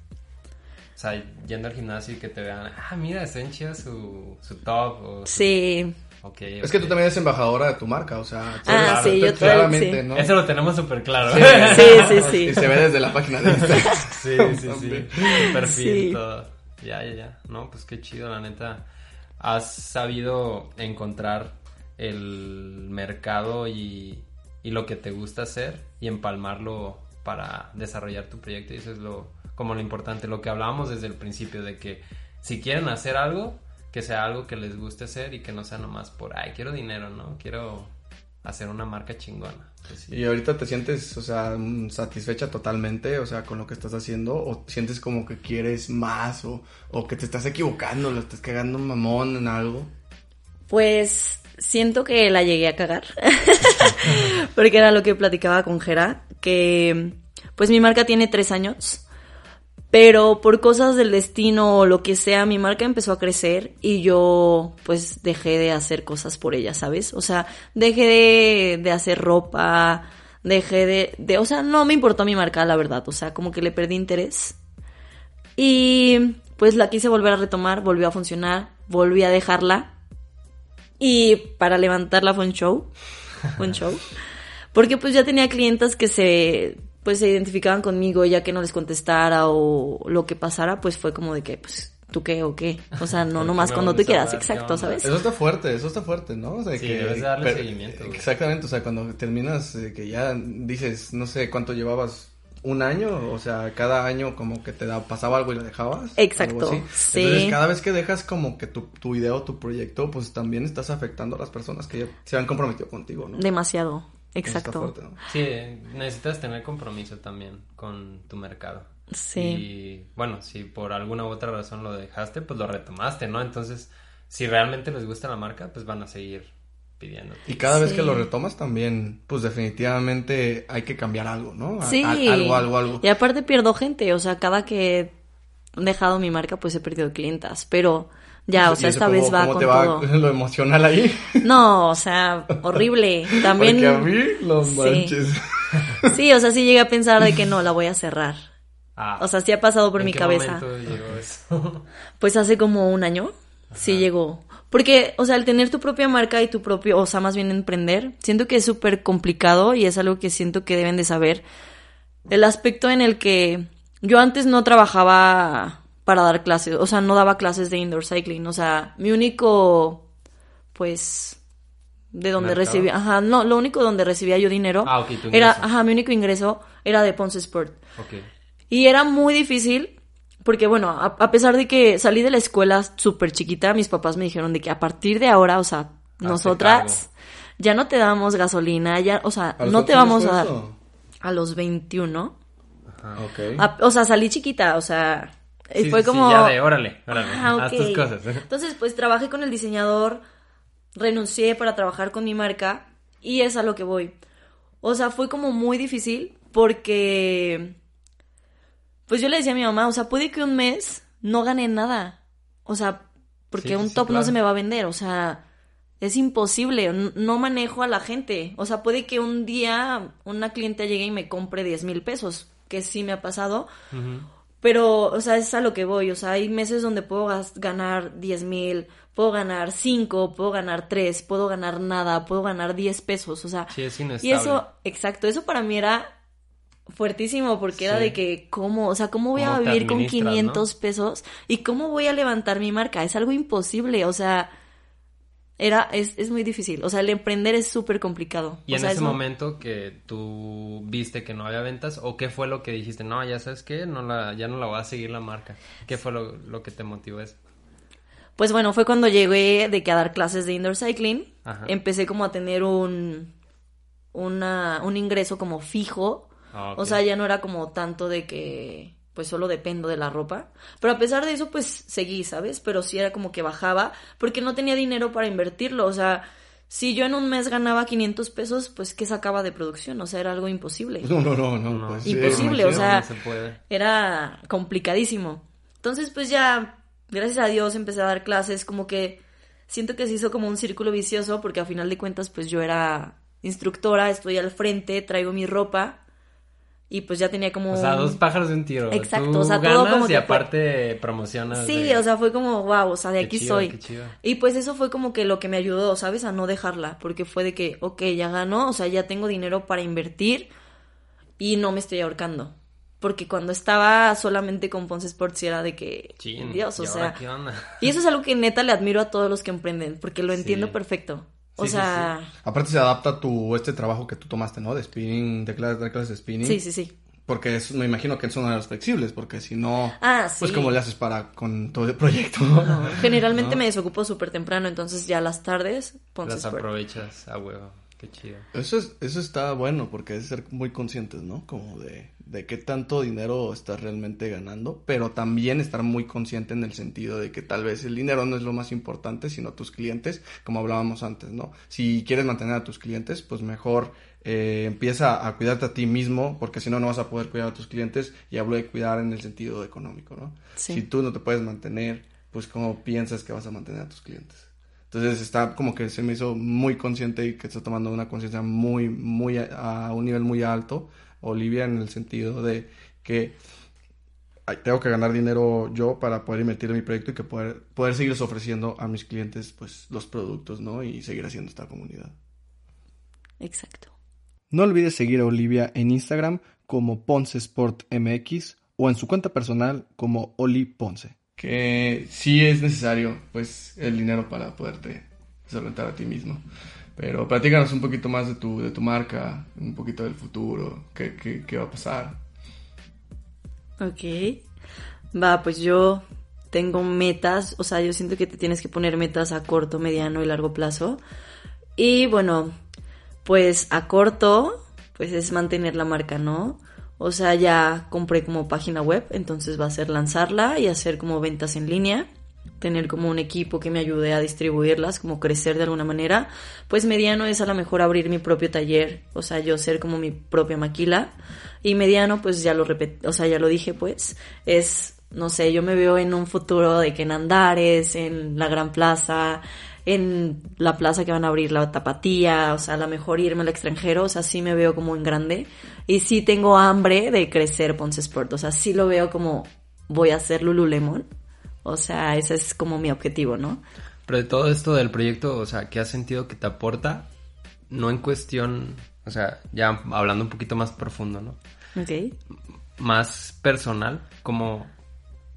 O sea, yendo al gimnasio y que te vean, ah, mira, está en chida su, su top. O su- Sí, Ok, Es que tú también eres embajadora de tu marca, o sea, Ah, sí, yo claramente, también, sí. ¿no? Eso lo tenemos súper claro. Sí. sí, sí, sí. Y se ve desde la página de Instagram. Sí, sí, sí. Perfil, Sí. todo. Ya, ya, ya. No, pues qué chido, la neta. Has sabido encontrar el mercado y, y lo que te gusta hacer y empalmarlo para desarrollar tu proyecto. Y eso es lo, como lo importante, lo que hablábamos desde el principio, de que si quieren hacer algo, que sea algo que les guste hacer y que no sea nomás por, ay, quiero dinero, ¿no? Quiero hacer una marca chingona. Pues sí. Y ahorita te sientes, o sea, satisfecha totalmente, o sea, con lo que estás haciendo, o sientes como que quieres más, o, o que te estás equivocando, lo estás cagando mamón en algo. Pues siento que la llegué a cagar. Porque era lo que platicaba con Jera, que pues mi marca tiene tres años. Pero por cosas del destino o lo que sea, mi marca empezó a crecer y yo pues dejé de hacer cosas por ella, ¿sabes? O sea, dejé de, de hacer ropa, dejé de, de, o sea, no me importó mi marca, la verdad, o sea, como que le perdí interés. Y pues la quise volver a retomar, volvió a funcionar, volví a dejarla. Y para levantarla fue un show, fue un show. Porque pues ya tenía clientas que se pues se identificaban conmigo ya que no les contestara o lo que pasara, pues fue como de que pues tú qué o qué. O sea, no nomás cuando tú quieras, exacto, ¿sabes? Eso está fuerte, eso está fuerte, ¿no? O sea, Sí, que debes darle pero- seguimiento. Exactamente, o sea, cuando terminas eh, que ya dices, no sé cuánto llevabas un año, o sea, cada año como que te da, pasaba algo y lo dejabas. Exacto, sí. Entonces, cada vez que dejas como que tu, tu idea o tu proyecto, pues también estás afectando a las personas que ya se han comprometido contigo, ¿no? Demasiado, exacto. fuerte, ¿no? Sí, necesitas tener compromiso también con tu mercado. Sí. Y bueno, si por alguna u otra razón lo dejaste, pues lo retomaste, ¿no? Entonces, si realmente les gusta la marca, pues van a seguir pidiendo. Y cada vez Sí. que lo retomas también, pues definitivamente hay que cambiar algo, ¿no? A- Sí. a- algo, algo, algo. Y aparte pierdo gente, o sea, cada que he dejado mi marca, pues he perdido clientas, pero ya, o ¿Y sea, esta cómo- vez va cómo con te va todo. lo emocional ahí? No, o sea, horrible. También. Porque a mí, no Sí. manches. Sí, o sea, sí llegué a pensar de que no, la voy a cerrar. Ah, O sea, sí ha pasado por ¿en mi qué cabeza. llegó eso? Pues hace como un año, sí llegó. Porque, o sea, el tener tu propia marca y tu propio, o sea, más bien emprender, siento que es súper complicado y es algo que siento que deben de saber. El aspecto en el que yo antes no trabajaba para dar clases, o sea, no daba clases de indoor cycling, o sea, mi único, pues, de donde ¿Mercado? recibía, ajá, no, lo único donde recibía yo dinero Ah, ok, tu era, ajá, mi único ingreso era de Ponce Sport. ok. Y era muy difícil porque, bueno, a, a pesar de que salí de la escuela súper chiquita, mis papás me dijeron de que a partir de ahora, o sea, nosotras ya no te damos gasolina, ya, o sea, ¿A los no te vamos a dar a los 21. Ok. A- o sea, salí chiquita, o sea, Sí, fue sí, como... ya de, órale, órale, Ah, haz ok. tus cosas. Entonces, pues trabajé con el diseñador, renuncié para trabajar con mi marca y es a lo que voy. O sea, fue como muy difícil porque, pues yo le decía a mi mamá, o sea, puede que un mes no gane nada. O sea, porque Sí, un sí, top no se me va a vender, o sea, es imposible, no manejo a la gente. O sea, puede que un día una cliente llegue y me compre 10 mil pesos, que sí me ha pasado. Pero, o sea, es a lo que voy. O sea, hay meses donde puedo ganar 10 mil, puedo ganar 5, puedo ganar 3, puedo ganar nada, puedo ganar 10 pesos. O sea, Sí, es inestable. y eso, exacto, eso para mí era fuertísimo porque era de que, ¿cómo? O sea, ¿cómo voy a ¿Cómo te vivir con administras, 500 pesos? ¿Y cómo voy a levantar mi marca? Es algo imposible. O sea, era, es, es muy difícil. O sea, el emprender es súper complicado. Y o en sea, ese es un- momento que tú viste que no había ventas, ¿o qué fue lo que dijiste? No, ya sabes qué, no la, ya no la voy a seguir la marca. ¿Qué fue lo, lo que te motivó eso? Pues bueno, fue cuando llegué de que a dar clases de indoor cycling. Ajá. Empecé como a tener un, una, un ingreso como fijo. Ah. O sea, ya no era como tanto de que pues solo dependo de la ropa. Pero a pesar de eso, pues seguí, ¿sabes? Pero sí era como que bajaba porque no tenía dinero para invertirlo. O sea, si yo en un mes ganaba 500 pesos, pues ¿qué sacaba de producción? O sea, era algo imposible. No, no, no, no. No. pues, sí, Imposible, o imagino. sea, no se puede. era complicadísimo. Entonces, pues ya, gracias a Dios, empecé a dar clases, como que siento que se hizo como un círculo vicioso, porque a final de cuentas, pues yo era instructora, estoy al frente, traigo mi ropa, y pues ya tenía como... O sea, dos pájaros de un tiro. Exacto, Tú o sea, todo ganas como y fue- aparte promocionas. Sí, de- o sea, fue como, wow, o sea, de Qué aquí chido, soy. qué chido. Y pues eso fue como que lo que me ayudó, ¿sabes? A no dejarla, porque fue de que, ok, ya ganó, o sea, ya tengo dinero para invertir y no me estoy ahorcando. Porque cuando estaba solamente con Ponce Sports era de que, Chin, Dios, o ¿y ahora sea... ¿Qué onda? Y eso es algo que neta le admiro a todos los que emprenden, porque lo Sí. entiendo perfecto. O Sí, sí, sea, Aparte se adapta a tu, este trabajo que tú tomaste, ¿no? De spinning, de clases, de clases de spinning. sí, sí, sí. Porque es- me imagino que son horarios flexibles, porque si no, Ah, pues sí. como le haces para con todo el proyecto. No, generalmente ¿No? me desocupo súper temprano, entonces ya las tardes, Las aprovechas a huevo. Qué chido. Eso, es, eso está bueno porque es ser muy conscientes, ¿no? Como de, de qué tanto dinero estás realmente ganando, pero también estar muy consciente en el sentido de que tal vez el dinero no es lo más importante, sino tus clientes, como hablábamos antes, ¿no? Si quieres mantener a tus clientes, pues mejor eh, empieza a cuidarte a ti mismo, porque si no, no vas a poder cuidar a tus clientes, y hablo de cuidar en el sentido económico, ¿no? Sí. Si tú no te puedes mantener, pues cómo piensas que vas a mantener a tus clientes. Entonces está como que se me hizo muy consciente y que está tomando una conciencia muy, muy a, a un nivel muy alto, Olivia, en el sentido de que tengo que ganar dinero yo para poder invertir en mi proyecto y que poder, poder seguirles ofreciendo a mis clientes pues los productos, ¿no? Y seguir haciendo esta comunidad. Exacto. No olvides seguir a Olivia en Instagram como Ponce Sport MX o en su cuenta personal como Oli Ponce. Que sí es necesario, pues, el dinero para poderte solventar a ti mismo. Pero platícanos un poquito más de tu, de tu marca, un poquito del futuro, qué, qué, qué va a pasar. Ok. Va, pues yo tengo metas, o sea, yo siento que te tienes que poner metas a corto, mediano y largo plazo. Y bueno, pues a corto, pues es mantener la marca, ¿no? O sea, ya compré como página web, entonces va a ser lanzarla y hacer como ventas en línea, tener como un equipo que me ayude a distribuirlas, como crecer de alguna manera. Pues mediano es a lo mejor abrir mi propio taller, o sea, yo ser como mi propia maquila. Y mediano, pues ya lo repet o sea, ya lo dije, pues, es, no sé, yo me veo en un futuro de que en Andares, en la Gran Plaza, en la plaza que van a abrir la tapatía, o sea, a lo mejor irme al extranjero, o sea, sí me veo como en grande. Y sí tengo hambre de crecer Ponce Sport, o sea, sí lo veo como voy a hacer Lululemon. O sea, ese es como mi objetivo, ¿no? Pero de todo esto del proyecto, o sea, ¿qué has sentido que te aporta? No en cuestión, o sea, ya hablando un poquito más profundo, ¿no? Ok. Más personal, ¿cómo,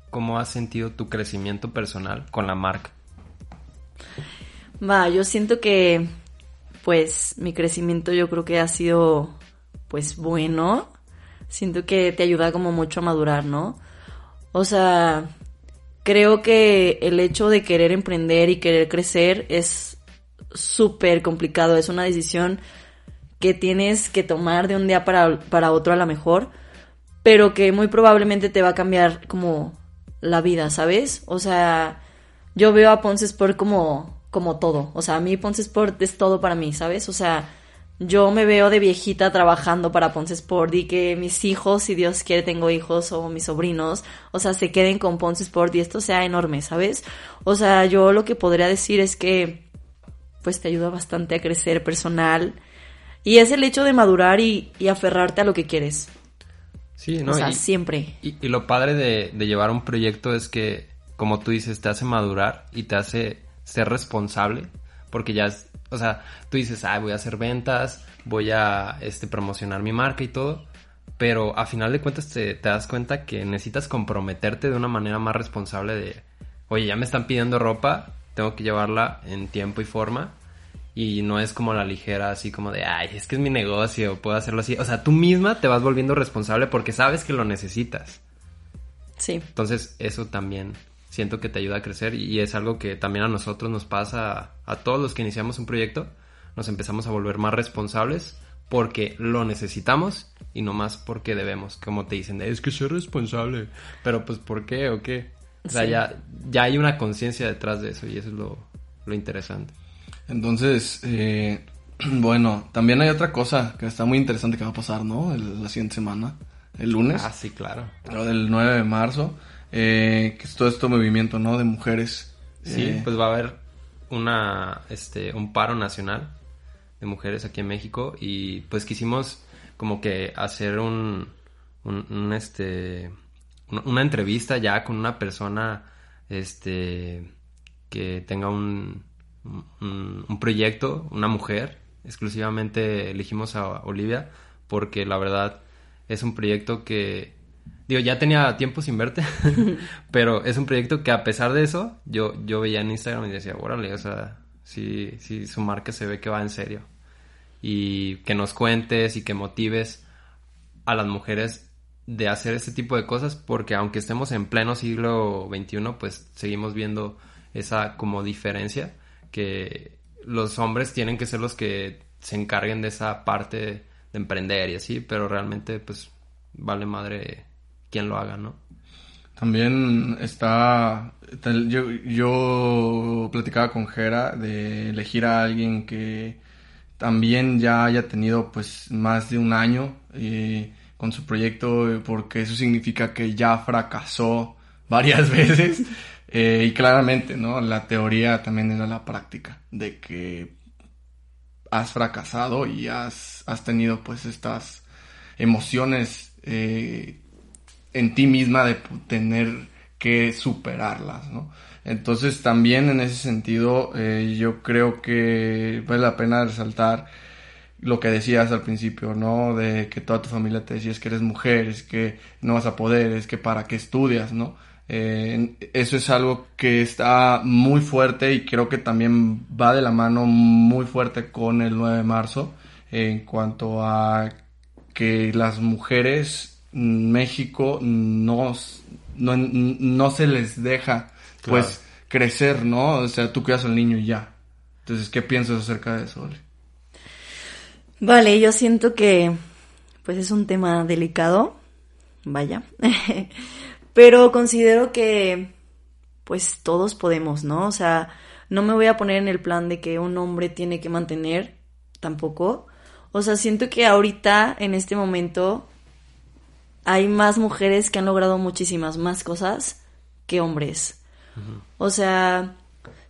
cómo has sentido tu crecimiento personal con la marca? Va, yo siento que, pues, mi crecimiento yo creo que ha sido, pues, bueno. Siento que te ayuda como mucho a madurar, ¿no? O sea, creo que el hecho de querer emprender y querer crecer es súper complicado. Es una decisión que tienes que tomar de un día para, para otro a lo mejor, pero que muy probablemente te va a cambiar como la vida, ¿sabes? O sea, yo veo a Ponce Sport como, como todo. O sea, a mí Ponce Sport es todo para mí, ¿sabes? O sea, yo me veo de viejita trabajando para Ponce Sport y que mis hijos, si Dios quiere tengo hijos o mis sobrinos, o sea, se queden con Ponce Sport y esto sea enorme, ¿sabes? O sea, yo lo que podría decir es que pues te ayuda bastante a crecer personal y es el hecho de madurar y, y aferrarte a lo que quieres. Sí, ¿no? O sea, y, siempre. Y, y lo padre de, de llevar un proyecto es que, como tú dices, te hace madurar y te hace ser responsable, porque ya es, o sea, tú dices, ah, voy a hacer ventas, voy a este, promocionar mi marca y todo, pero a final de cuentas te, te, das cuenta que necesitas comprometerte de una manera más responsable de, oye, ya me están pidiendo ropa, tengo que llevarla en tiempo y forma, y no es como la ligera, así como de, ay, es que es mi negocio, puedo hacerlo así. O sea, tú misma te vas volviendo responsable porque sabes que lo necesitas. Sí. Entonces, eso también siento que te ayuda a crecer y es algo que también a nosotros nos pasa, a todos los que iniciamos un proyecto, nos empezamos a volver más responsables porque lo necesitamos y no más porque debemos, como te dicen, es que soy responsable, pero pues ¿por qué o qué? O sea, Sí. ya, ya hay una conciencia detrás de eso y eso es lo, lo interesante. Entonces, eh, bueno, también hay otra cosa que está muy interesante que va a pasar, ¿no? El- la siguiente semana, el lunes, Ah, sí, claro. lo del 9 de marzo, eh, que es todo este movimiento, ¿no? De mujeres. Sí, eh, pues va a haber una, este, un paro nacional de mujeres aquí en México y pues quisimos como que hacer un, un, un, este, un- una entrevista ya con una persona, este, que tenga un, un, un proyecto, una mujer, exclusivamente elegimos a Olivia porque la verdad es un proyecto que Digo, ya tenía tiempo sin verte, pero es un proyecto que a pesar de eso, yo, yo veía en Instagram y decía, órale, o sea, sí, sí, su marca se ve que va en serio. Y que nos cuentes y que motives a las mujeres de hacer este tipo de cosas, porque aunque estemos en pleno siglo XXI, pues seguimos viendo esa como diferencia, que los hombres tienen que ser los que se encarguen de esa parte de emprender y así, pero realmente pues vale madre quien lo haga, ¿no? También está, yo, yo platicaba con Jera de elegir a alguien que también ya haya tenido pues más de un año eh, con su proyecto porque eso significa que ya fracasó varias veces eh, y claramente no la teoría también era la práctica de que has fracasado y has, has tenido pues estas emociones eh, en ti misma de tener que superarlas, ¿no? Entonces también en ese sentido eh, yo creo que vale la pena resaltar lo que decías al principio, ¿no? De que toda tu familia te decía es que eres mujer, es que no vas a poder, es que para qué estudias, ¿no? Eh, eso es algo que está muy fuerte y creo que también va de la mano muy fuerte con el 9 de marzo en cuanto a que las mujeres México no, no, no se les deja pues crecer, ¿no? O sea, tú cuidas al niño y ya. Entonces, ¿qué piensas acerca de eso, Vale, yo siento que pues es un tema delicado, vaya, pero considero que pues todos podemos, ¿no? O sea, no me voy a poner en el plan de que un hombre tiene que mantener, tampoco. O sea, siento que ahorita, en este momento, hay más mujeres que han logrado muchísimas más cosas que hombres. O sea,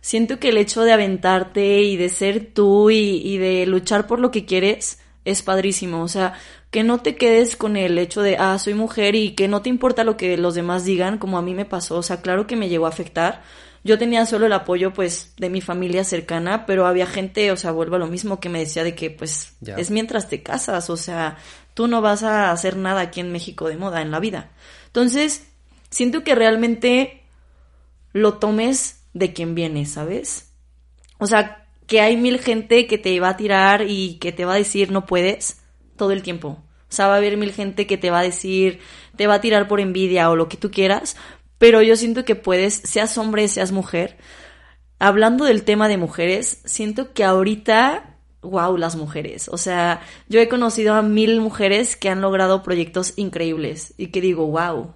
siento que el hecho de aventarte y de ser tú y, de luchar por lo que quieres es padrísimo. O sea, que no te quedes con el hecho de, ah, soy mujer y que no te importa lo que los demás digan, como a mí me pasó. O sea, claro que me llegó a afectar. Yo tenía solo el apoyo, pues, de mi familia cercana, pero había gente, o sea, vuelvo a lo mismo, que me decía de que, pues, es mientras te casas, o sea, tú no vas a hacer nada aquí en México de moda en la vida. Entonces, siento que realmente lo tomes de quien viene, ¿sabes? O sea, que hay mil gente que te va a tirar y que te va a decir no puedes todo el tiempo. O sea, va a haber mil gente que te va a decir, te va a tirar por envidia o lo que tú quieras, pero yo siento que puedes, seas hombre, seas mujer. Hablando del tema de mujeres, siento que ahorita, wow, las mujeres. O sea, yo he conocido a mil mujeres que han logrado proyectos increíbles y que digo, wow.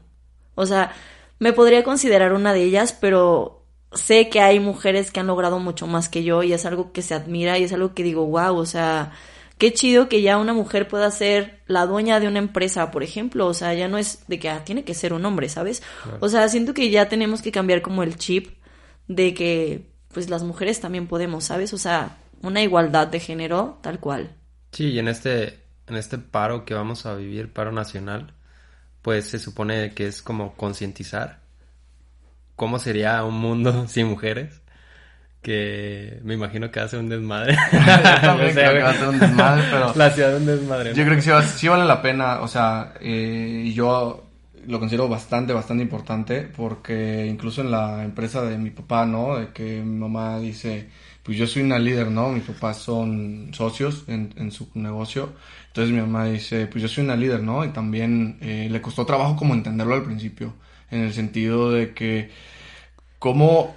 O sea, me podría considerar una de ellas, pero sé que hay mujeres que han logrado mucho más que yo y es algo que se admira y es algo que digo, wow, o sea, qué chido que ya una mujer pueda ser la dueña de una empresa, por ejemplo, o sea, ya no es de que ah, tiene que ser un hombre, ¿sabes? O sea, siento que ya tenemos que cambiar como el chip de que pues las mujeres también podemos, ¿sabes? O sea, una igualdad de género tal cual. Sí, y en este en este paro que vamos a vivir, paro nacional, pues se supone que es como concientizar cómo sería un mundo sin mujeres. Que me imagino que hace un desmadre. También creo que va a ser un desmadre, pero... La ciudad es un desmadre. Yo creo que sí, vale la pena, o sea, eh, yo lo considero bastante, bastante importante porque incluso en la empresa de mi papá, ¿no? De que mi mamá dice, pues yo soy una líder, ¿no? Mis papás son socios en, en su negocio. Entonces mi mamá dice, pues yo soy una líder, ¿no? Y también eh, le costó trabajo como entenderlo al principio, en el sentido de que, ¿cómo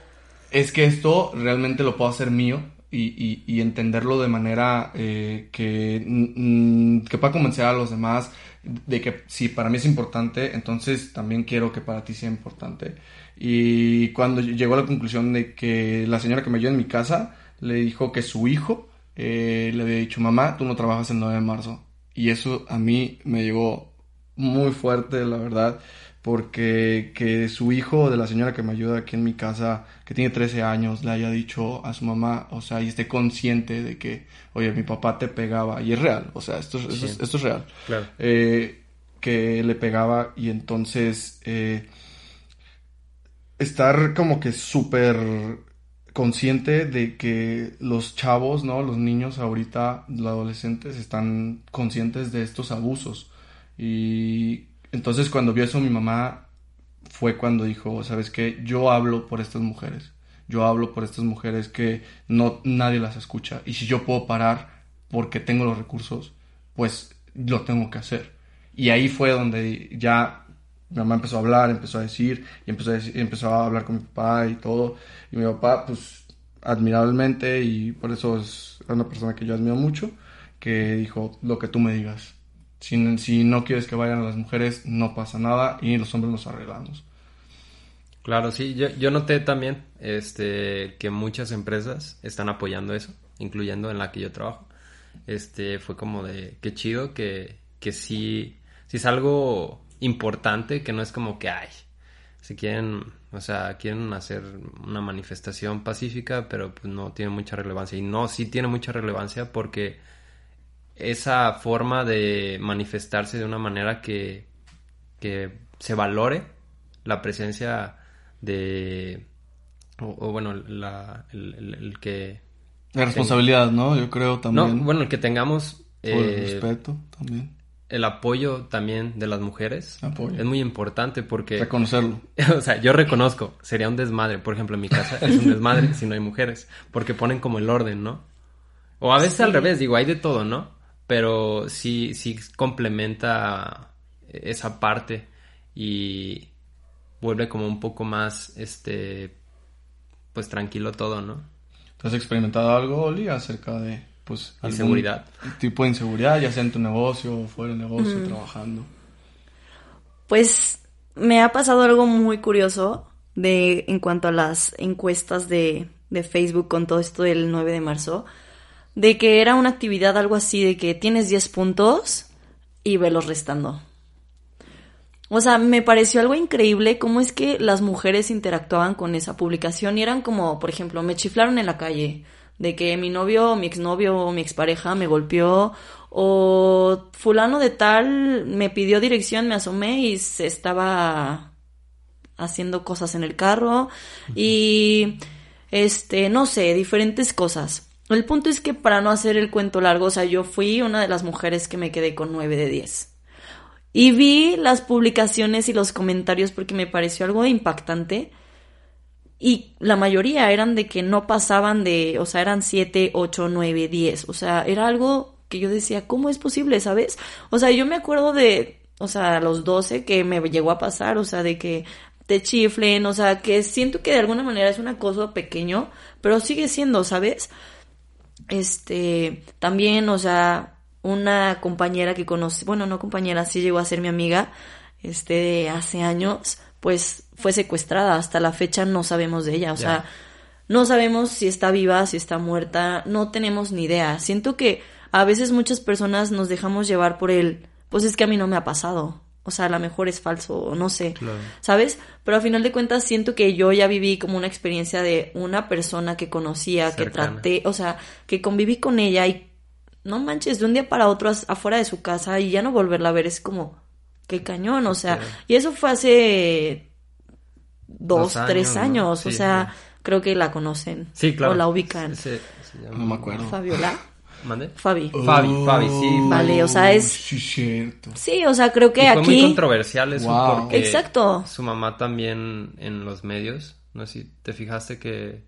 es que esto realmente lo puedo hacer mío? Y, y, entenderlo de manera eh, que, mm, que pueda convencer a los demás de que si para mí es importante, entonces también quiero que para ti sea importante. Y cuando llegó a la conclusión de que la señora que me ayudó en mi casa le dijo que su hijo eh, le había dicho, mamá, tú no trabajas el 9 de marzo. Y eso a mí me llegó muy fuerte, la verdad, porque que su hijo de la señora que me ayuda aquí en mi casa, que tiene 13 años, le haya dicho a su mamá, o sea, y esté consciente de que, oye, mi papá te pegaba, y es real, o sea, esto, esto, es real, eh, que le pegaba y entonces eh, estar como que súper consciente de que los chavos, ¿no? Los niños ahorita, los adolescentes, están conscientes de estos abusos. Y entonces cuando vio eso mi mamá fue cuando dijo, ¿sabes qué? Yo hablo por estas mujeres. Yo hablo por estas mujeres que no nadie las escucha. Y si yo puedo parar porque tengo los recursos, pues lo tengo que hacer. Y ahí fue donde ya mi mamá empezó a hablar, empezó a decir, y empezó a, decir, empezó a hablar con mi papá y todo. Y mi papá, pues, admirablemente, y por eso es una persona que yo admiro mucho, que dijo lo que tú me digas. Si, si no quieres que vayan las mujeres, no pasa nada y los hombres nos arreglamos. Claro, sí, yo, yo noté también este, que muchas empresas están apoyando eso, incluyendo en la que yo trabajo. Este, fue como de, qué chido que, que sí, sí es algo importante, que no es como que, ay, si quieren, o sea, quieren hacer una manifestación pacífica, pero pues no tiene mucha relevancia. Y no, sí tiene mucha relevancia porque esa forma de manifestarse de una manera que, que se valore la presencia de, o, bueno, la, el, que... La responsabilidad, ¿no? Yo creo también. No, bueno, el que tengamos... El eh, respeto también el apoyo también de las mujeres es muy importante porque... Reconocerlo. O sea, yo reconozco, sería un desmadre. Por ejemplo, en mi casa es un desmadre si no hay mujeres, porque ponen como el orden, ¿no? O a veces al revés, digo, hay de todo, ¿no? Pero sí, sí complementa esa parte y vuelve como un poco más, este, pues tranquilo todo, ¿no? ¿Tú has experimentado algo, Oli, acerca de pues inseguridad. tipo de inseguridad, ya sea en tu negocio o fuera del negocio, trabajando. Pues me ha pasado algo muy curioso de en cuanto a las encuestas de, de Facebook con todo esto del 9 de marzo, de que era una actividad algo así de que tienes 10 puntos y velos restando. O sea, me pareció algo increíble cómo es que las mujeres interactuaban con esa publicación y eran como, por ejemplo, me chiflaron en la calle, de que mi novio, mi exnovio o mi expareja me golpeó o fulano de tal me pidió dirección, me asomé y se estaba haciendo cosas en el carro y este, no sé, diferentes cosas. El punto es que para no hacer el cuento largo, o sea, yo fui una de las mujeres que me quedé con 9 de 10. Y vi las publicaciones y los comentarios porque me pareció algo impactante y la mayoría eran de que no pasaban de, o sea, eran 7, 8, 9, 10. O sea, era algo que yo decía, ¿cómo es posible, sabes? O sea, yo me acuerdo de, o sea, a los 12 que me llegó a pasar, o sea, de que te chiflen, o sea, que siento que de alguna manera es un acoso pequeño, pero sigue siendo, ¿sabes? Este, también, o sea, una compañera que conocí, bueno, no compañera, sí llegó a ser mi amiga, este, de hace años, pues fue secuestrada. Hasta la fecha no sabemos de ella. O sea, no sabemos si está viva, si está muerta, no tenemos ni idea. Siento que a veces muchas personas nos dejamos llevar por el, pues es que a mí no me ha pasado. O sea, a lo mejor es falso, no sé. ¿Sabes? Pero a final de cuentas siento que yo ya viví como una experiencia de una persona que conocía, que traté, o sea, que conviví con ella y no manches, de un día para otro afuera de su casa y ya no volverla a ver es como, qué cañón, o sea, y eso fue hace dos, tres años, o sea, creo que la conocen. Sí, claro. O la ubican. No me acuerdo. Fabiola. ¿Mande? Fabi. Fabi, Fabi, sí. Vale, o sea, es... Sí, cierto. Sí, o sea, creo que y aquí... Fue muy controversial eso Wow. porque Exacto. su mamá también en los medios, no sé si te fijaste que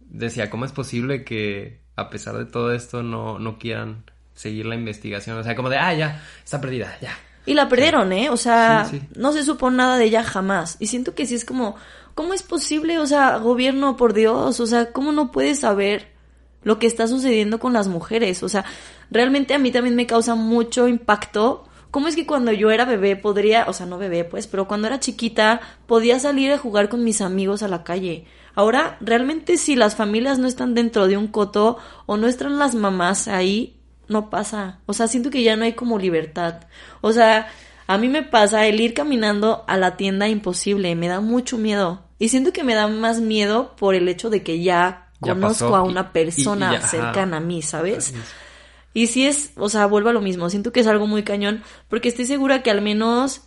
decía, ¿cómo es posible que a pesar de todo esto no, no quieran seguir la investigación? O sea, como de, ah, ya, está perdida, ya. Y la perdieron, ¿eh? O sea, Sí, sí. no se supo nada de ella jamás. Y siento que sí es como, ¿cómo es posible? O sea, gobierno, por Dios, o sea, ¿cómo no puedes saber lo que está sucediendo con las mujeres? O sea, realmente a mí también me causa mucho impacto. ¿Cómo es que cuando yo era bebé podría, o sea, no bebé, pues, pero cuando era chiquita podía salir a jugar con mis amigos a la calle? Ahora, realmente si las familias no están dentro de un coto o no están las mamás ahí, no pasa. O sea, siento que ya no hay como libertad. O sea, a mí me pasa el ir caminando a la tienda imposible, me da mucho miedo. Y siento que me da más miedo por el hecho de que ya, Ya conozco pasó a una persona y cercana a mí, ¿sabes? Y si es, o sea, vuelvo a lo mismo, siento que es algo muy cañón, porque estoy segura que al menos,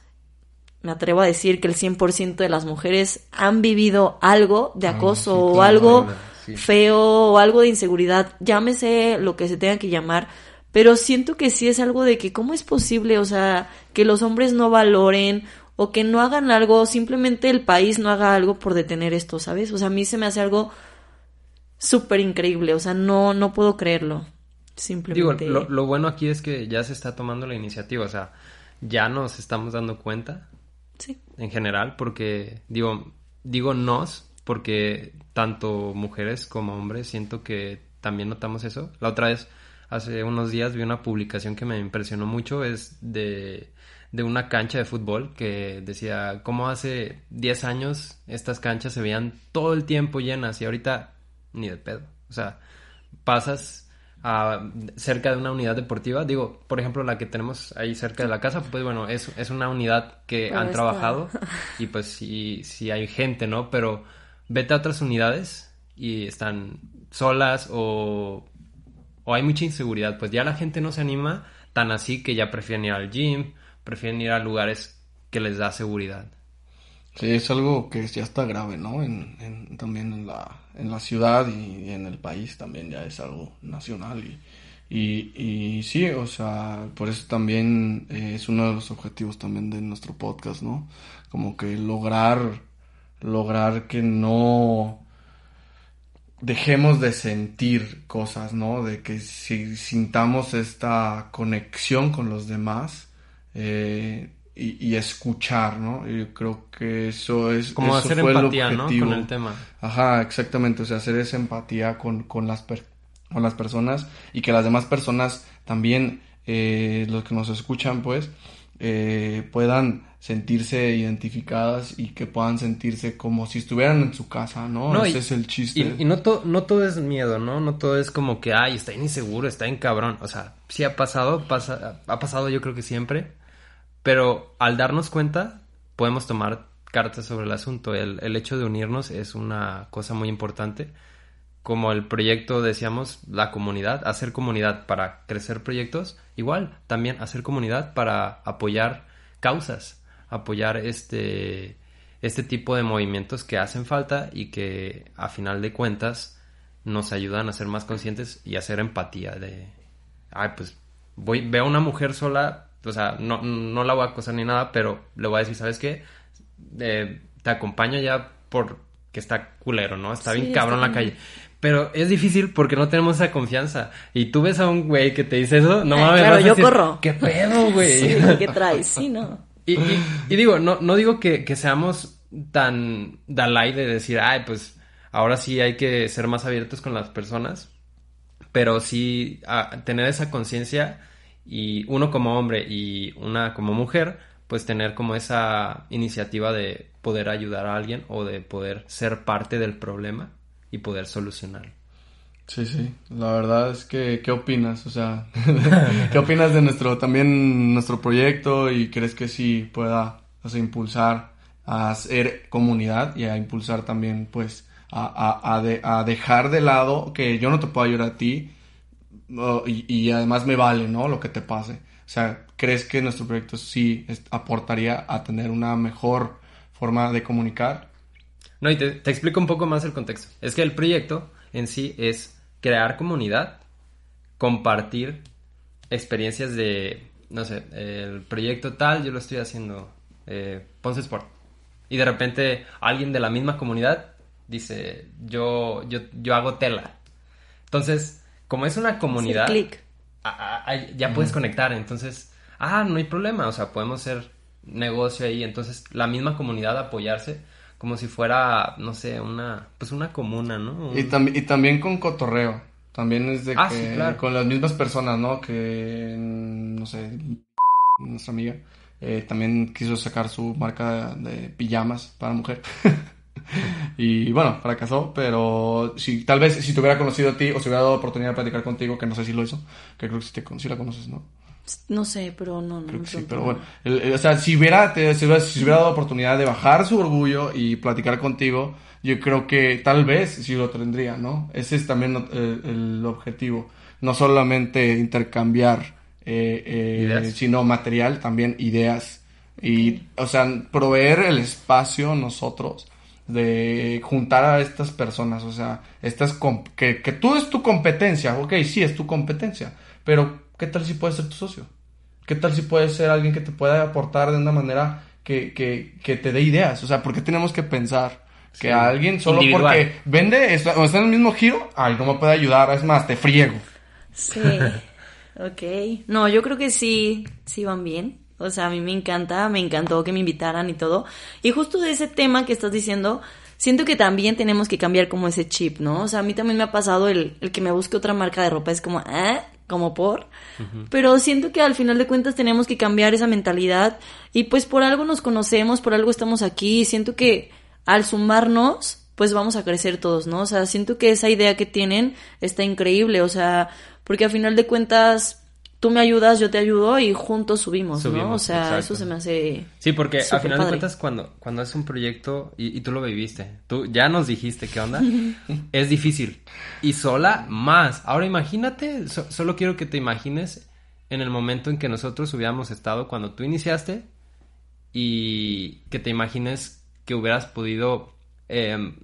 me atrevo a decir que el 100% de las mujeres han vivido algo de Algo, acoso sí, o algo sí. feo o algo de inseguridad, llámese lo que se tenga que llamar, pero siento que sí es algo de que cómo es posible, o sea, que los hombres no valoren o que no hagan algo, simplemente el país no haga algo por detener esto, ¿sabes? O sea, a mí se me hace algo súper increíble, o sea, no, no puedo creerlo. Digo, Simplemente. lo, lo bueno aquí es que ya se está tomando la iniciativa, o sea, ya nos estamos dando cuenta Sí. en general, porque digo, digo nos, porque tanto mujeres como hombres siento que también notamos eso. La otra vez hace unos días vi una publicación que me impresionó mucho, es de, de una cancha de fútbol que decía cómo hace 10 años estas canchas se veían todo el tiempo llenas y ahorita ni de pedo. O sea, pasas a, cerca de una unidad deportiva, digo, por ejemplo, la que tenemos ahí cerca de la casa, pues bueno, es, es una unidad que Pero han está- trabajado y pues sí, sí hay gente, ¿no? Pero vete a otras unidades y están solas o, o hay mucha inseguridad, pues ya la gente no se anima tan así que ya prefieren ir al gym, prefieren ir a lugares que les da seguridad. Sí, es algo que ya está grave, ¿no? En, también en la, en la ciudad y, en el país también ya es algo nacional. Y, y, y sí, o sea, por eso también eh, es uno de los objetivos también de nuestro podcast, ¿no? Como que lograr, lograr que no dejemos de sentir cosas, ¿no? De que si sintamos esta conexión con los demás eh, y, y escuchar, ¿no? Yo creo que eso es Como eso hacer fue el empatía, ¿no? objetivo. Con el tema. Ajá, exactamente, o sea, hacer esa empatía con, con las, per- con las personas y que las demás personas también, eh, los que nos escuchan, pues, eh, puedan sentirse identificadas y que puedan sentirse como si estuvieran en su casa, ¿no? No, Ese y- es el chiste. Y, y no, to- no todo es miedo, ¿no? No todo es como que, ay, está inseguro, está bien cabrón. O sea, sí ha pasado, pasa, ha pasado yo creo que siempre. Pero al darnos cuenta, podemos tomar cartas sobre el asunto. El, el hecho de unirnos es una cosa muy importante. Como el proyecto, decíamos, la comunidad, hacer comunidad para crecer proyectos. Igual, también hacer comunidad para apoyar causas, apoyar este, este tipo de movimientos que hacen falta y que a final de cuentas nos ayudan a ser más conscientes y a hacer empatía de, ay, pues voy, veo a una mujer sola, o sea, no, no la voy a acosar ni nada, pero le voy a decir, ¿sabes qué? Eh, te acompaño ya porque está culero, ¿no? Está Sí, bien está cabrón la cañón. calle. Pero es difícil porque no tenemos esa confianza. Y tú ves a un güey que te dice eso, no mames, claro, vas a yo decir, corro. ¿Qué pedo, güey? Sí, ¿qué traes? Sí, no. Y, y- y digo, no, no digo que, que seamos tan Dalai de decir, ay, pues ahora sí hay que ser más abiertos con las personas, pero sí a- tener esa conciencia y uno como hombre y una como mujer, pues tener como esa iniciativa de poder ayudar a alguien o de poder ser parte del problema y poder solucionarlo. Sí, sí, la verdad es que, ¿qué opinas? O sea, ¿qué opinas de nuestro, también nuestro proyecto y crees que sí pueda, impulsar a hacer comunidad y a impulsar también, pues, a, a, de- a dejar de lado que yo no te puedo ayudar a ti y, y además me vale, ¿no? Lo que te pase. O sea, ¿crees que nuestro proyecto sí aportaría a tener una mejor forma de comunicar? No, y te, te explico un poco más el contexto. Es que el proyecto en sí es crear comunidad, compartir experiencias de, no sé, el proyecto tal, yo lo estoy haciendo, eh, Ponce Sport. Y de repente alguien de la misma comunidad dice, yo, yo, yo hago tela. Entonces, como es una comunidad, a- a- a- ya puedes conectar. Entonces, ah, no hay problema. O sea, podemos hacer negocio ahí. Entonces, la misma comunidad apoyarse como si fuera, no sé, una, pues una comuna, ¿no? Un- Y, tam- y también con cotorreo. También es de Ah, que sí, claro. con las mismas personas, ¿no? Que, mm, no sé, nuestra amiga eh, también quiso sacar su marca de pijamas para mujer. y bueno, fracasó, pero si tal vez si te hubiera conocido a ti o si hubiera dado oportunidad de platicar contigo, que no sé si lo hizo, que creo que sí, te, sí la conoces, ¿no? No sé, pero no, no. Creo que sí, pero no. bueno. El- el- o sea, si hubiera, te- si hubiera, si hubiera dado oportunidad de bajar su orgullo y platicar contigo, yo creo que tal vez sí lo tendría, ¿no? Ese es también el, el objetivo. No solamente intercambiar, eh, eh, Ideas. sino material, también ideas. Y, o sea, proveer el espacio nosotros de juntar a estas personas, o sea, estas que, que tú es tu competencia, ok, sí es tu competencia, pero ¿qué tal si puede ser tu socio? ¿Qué tal si puede ser alguien que te pueda aportar de una manera que, que, que te dé ideas? O sea, ¿por qué tenemos que pensar que Sí. a alguien solo Individual. porque vende está, o está en el mismo giro, ay, no me puede ayudar, es más, te friego. Sí, ok. No, yo creo que sí, sí van bien. O sea, a mí me encanta, me encantó que me invitaran y todo. Y justo de ese tema que estás diciendo, siento que también tenemos que cambiar como ese chip, ¿no? O sea, a mí también me ha pasado el, el que me busque otra marca de ropa. Es como, ¿eh? Como por, pero siento que al final de cuentas tenemos que cambiar esa mentalidad y pues por algo nos conocemos, por algo estamos aquí, siento que al sumarnos pues vamos a crecer todos, ¿no? O sea, siento que esa idea que tienen está increíble, o sea, porque al final de cuentas tú me ayudas, yo te ayudo y juntos subimos, ¿no? O sea, eso se me hace... Sí, porque al final de cuentas cuando, cuando es un proyecto y, tú lo viviste, tú ya nos dijiste qué onda, es difícil. Y sola más. Ahora imagínate, solo quiero que te imagines en el momento en que nosotros hubiéramos estado cuando tú iniciaste y que te imagines que hubieras podido em,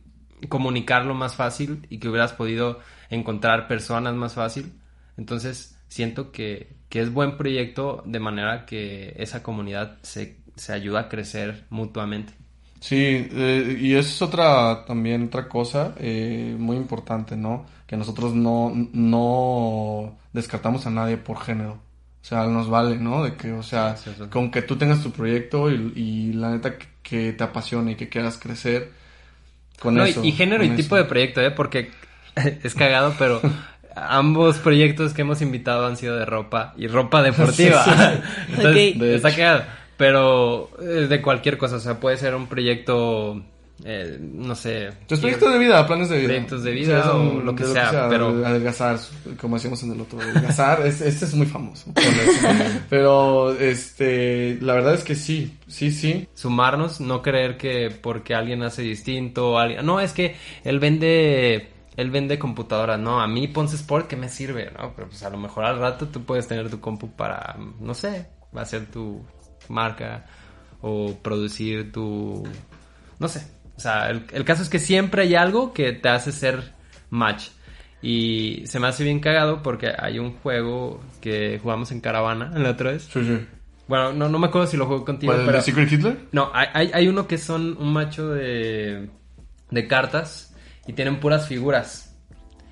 comunicarlo más fácil y que hubieras podido encontrar personas más fácil. Entonces, siento que, es buen proyecto de manera que esa comunidad se, se ayuda a crecer mutuamente. Sí, eh, y eso es otra, también otra cosa eh, muy importante, ¿no? Que nosotros no, no descartamos a nadie por género. O sea, nos vale, ¿no? De que, o sea, con que tú tengas tu proyecto y, la neta que, te apasione y que quieras crecer con eso. Y, género y tipo de proyecto, ¿eh? Porque es cagado, pero ambos proyectos que hemos invitado han sido de ropa y ropa deportiva. Entonces, está cagado. Pero eh, de cualquier cosa, o sea, puede ser un proyecto eh, no sé. Tus proyectos de vida, planes de vida. Proyectos de vida o, lo, que sea, pero... Adelgazar, como decíamos en el otro, adelgazar, este es muy famoso. pero, este, la verdad es que sí, sí, sí. Sumarnos, no creer que porque alguien hace distinto, alguien... No, es que él vende... Él vende computadoras, no, a mí Ponce Sport, ¿qué me sirve? No, pero pues a lo mejor al rato tú puedes tener tu compu para, no sé, ser tu marca o producir tu, no sé, o sea, el, caso es que siempre hay algo que te hace ser match. Y se me hace bien cagado porque hay un juego que jugamos en caravana la otra vez. Sí, sí. Bueno, no, no me acuerdo si lo juego contigo. ¿El de Secret Hitler? No, hay, hay, uno que son un macho de, de cartas y tienen puras figuras.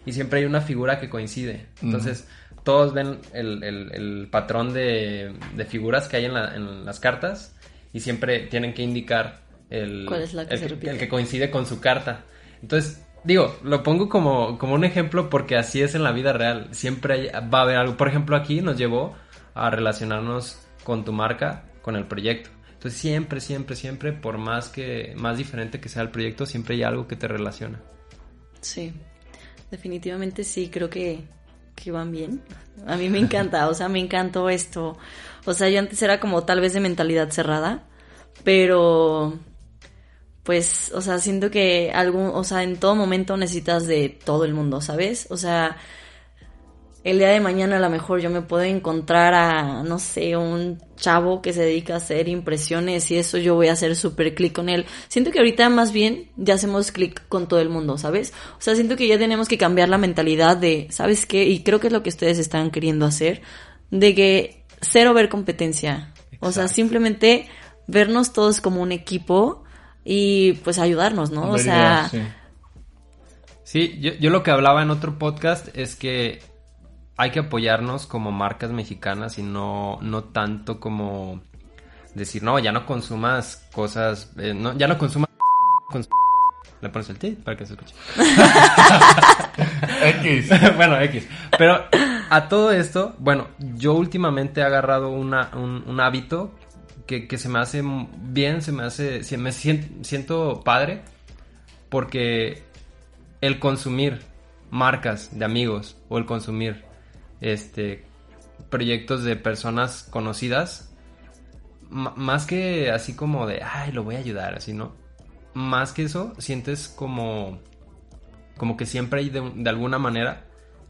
Y siempre hay una figura que coincide. Entonces, todos ven el, el, patrón de, de, figuras que hay en, la, en las cartas y siempre tienen que indicar el, el, que coincide con su carta. Entonces, digo, lo pongo como, como un ejemplo porque así es en la vida real. Siempre va a haber algo. Por ejemplo, aquí nos llevó a relacionarnos con tu marca, con el proyecto. Entonces, siempre, siempre, siempre, por más que más diferente que sea el proyecto, siempre hay algo que te relaciona. Sí, definitivamente sí, creo que, que van bien. A mí me encanta, o sea, me encantó esto. O sea, yo antes era como tal vez de mentalidad cerrada, pero pues, o sea, siento que algún, o sea, en todo momento necesitas de todo el mundo, ¿sabes? O sea, el día de mañana a lo mejor yo me puedo encontrar a, no sé, un chavo que se dedica a hacer impresiones y eso yo voy a hacer súper clic con él. Siento que ahorita más bien ya hacemos clic con todo el mundo, ¿sabes? O sea, siento que ya tenemos que cambiar la mentalidad de, ¿sabes qué? Y creo que es lo que ustedes están queriendo hacer, de que cero ver competencia. O sea, simplemente vernos todos como un equipo y pues ayudarnos, ¿no? O sea... Sí, yo, lo que hablaba en otro podcast es que hay que apoyarnos como marcas mexicanas y no, no tanto como decir, no, ya no consumas cosas, eh, no, ya no consumas... Le pones el T para que se escuche. X. bueno, X. Pero a todo esto, bueno, yo últimamente he agarrado una, un hábito que, se me hace bien, se me hace, se me siento, padre, porque el consumir marcas de amigos o el consumir este proyectos de personas conocidas más que así como de ay lo voy a ayudar así no más que eso sientes como como que siempre hay de, de alguna manera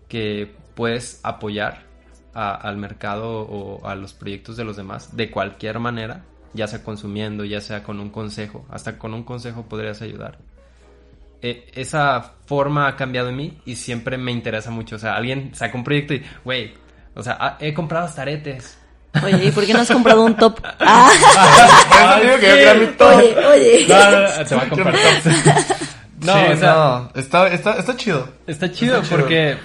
que puedes apoyar al mercado o a los proyectos de los demás de cualquier manera, ya sea consumiendo, ya sea con un consejo, hasta con un consejo podrías ayudar. E, esa forma ha cambiado en mí y siempre me interesa mucho. O sea, alguien saca un proyecto y, güey, o sea, ah, he comprado hasta aretes. Oye, ¿y por qué no has comprado un top? Ah. Oye, oye. No, no, no, te va a comprar No, o sea, está, está, está chido. Está chido porque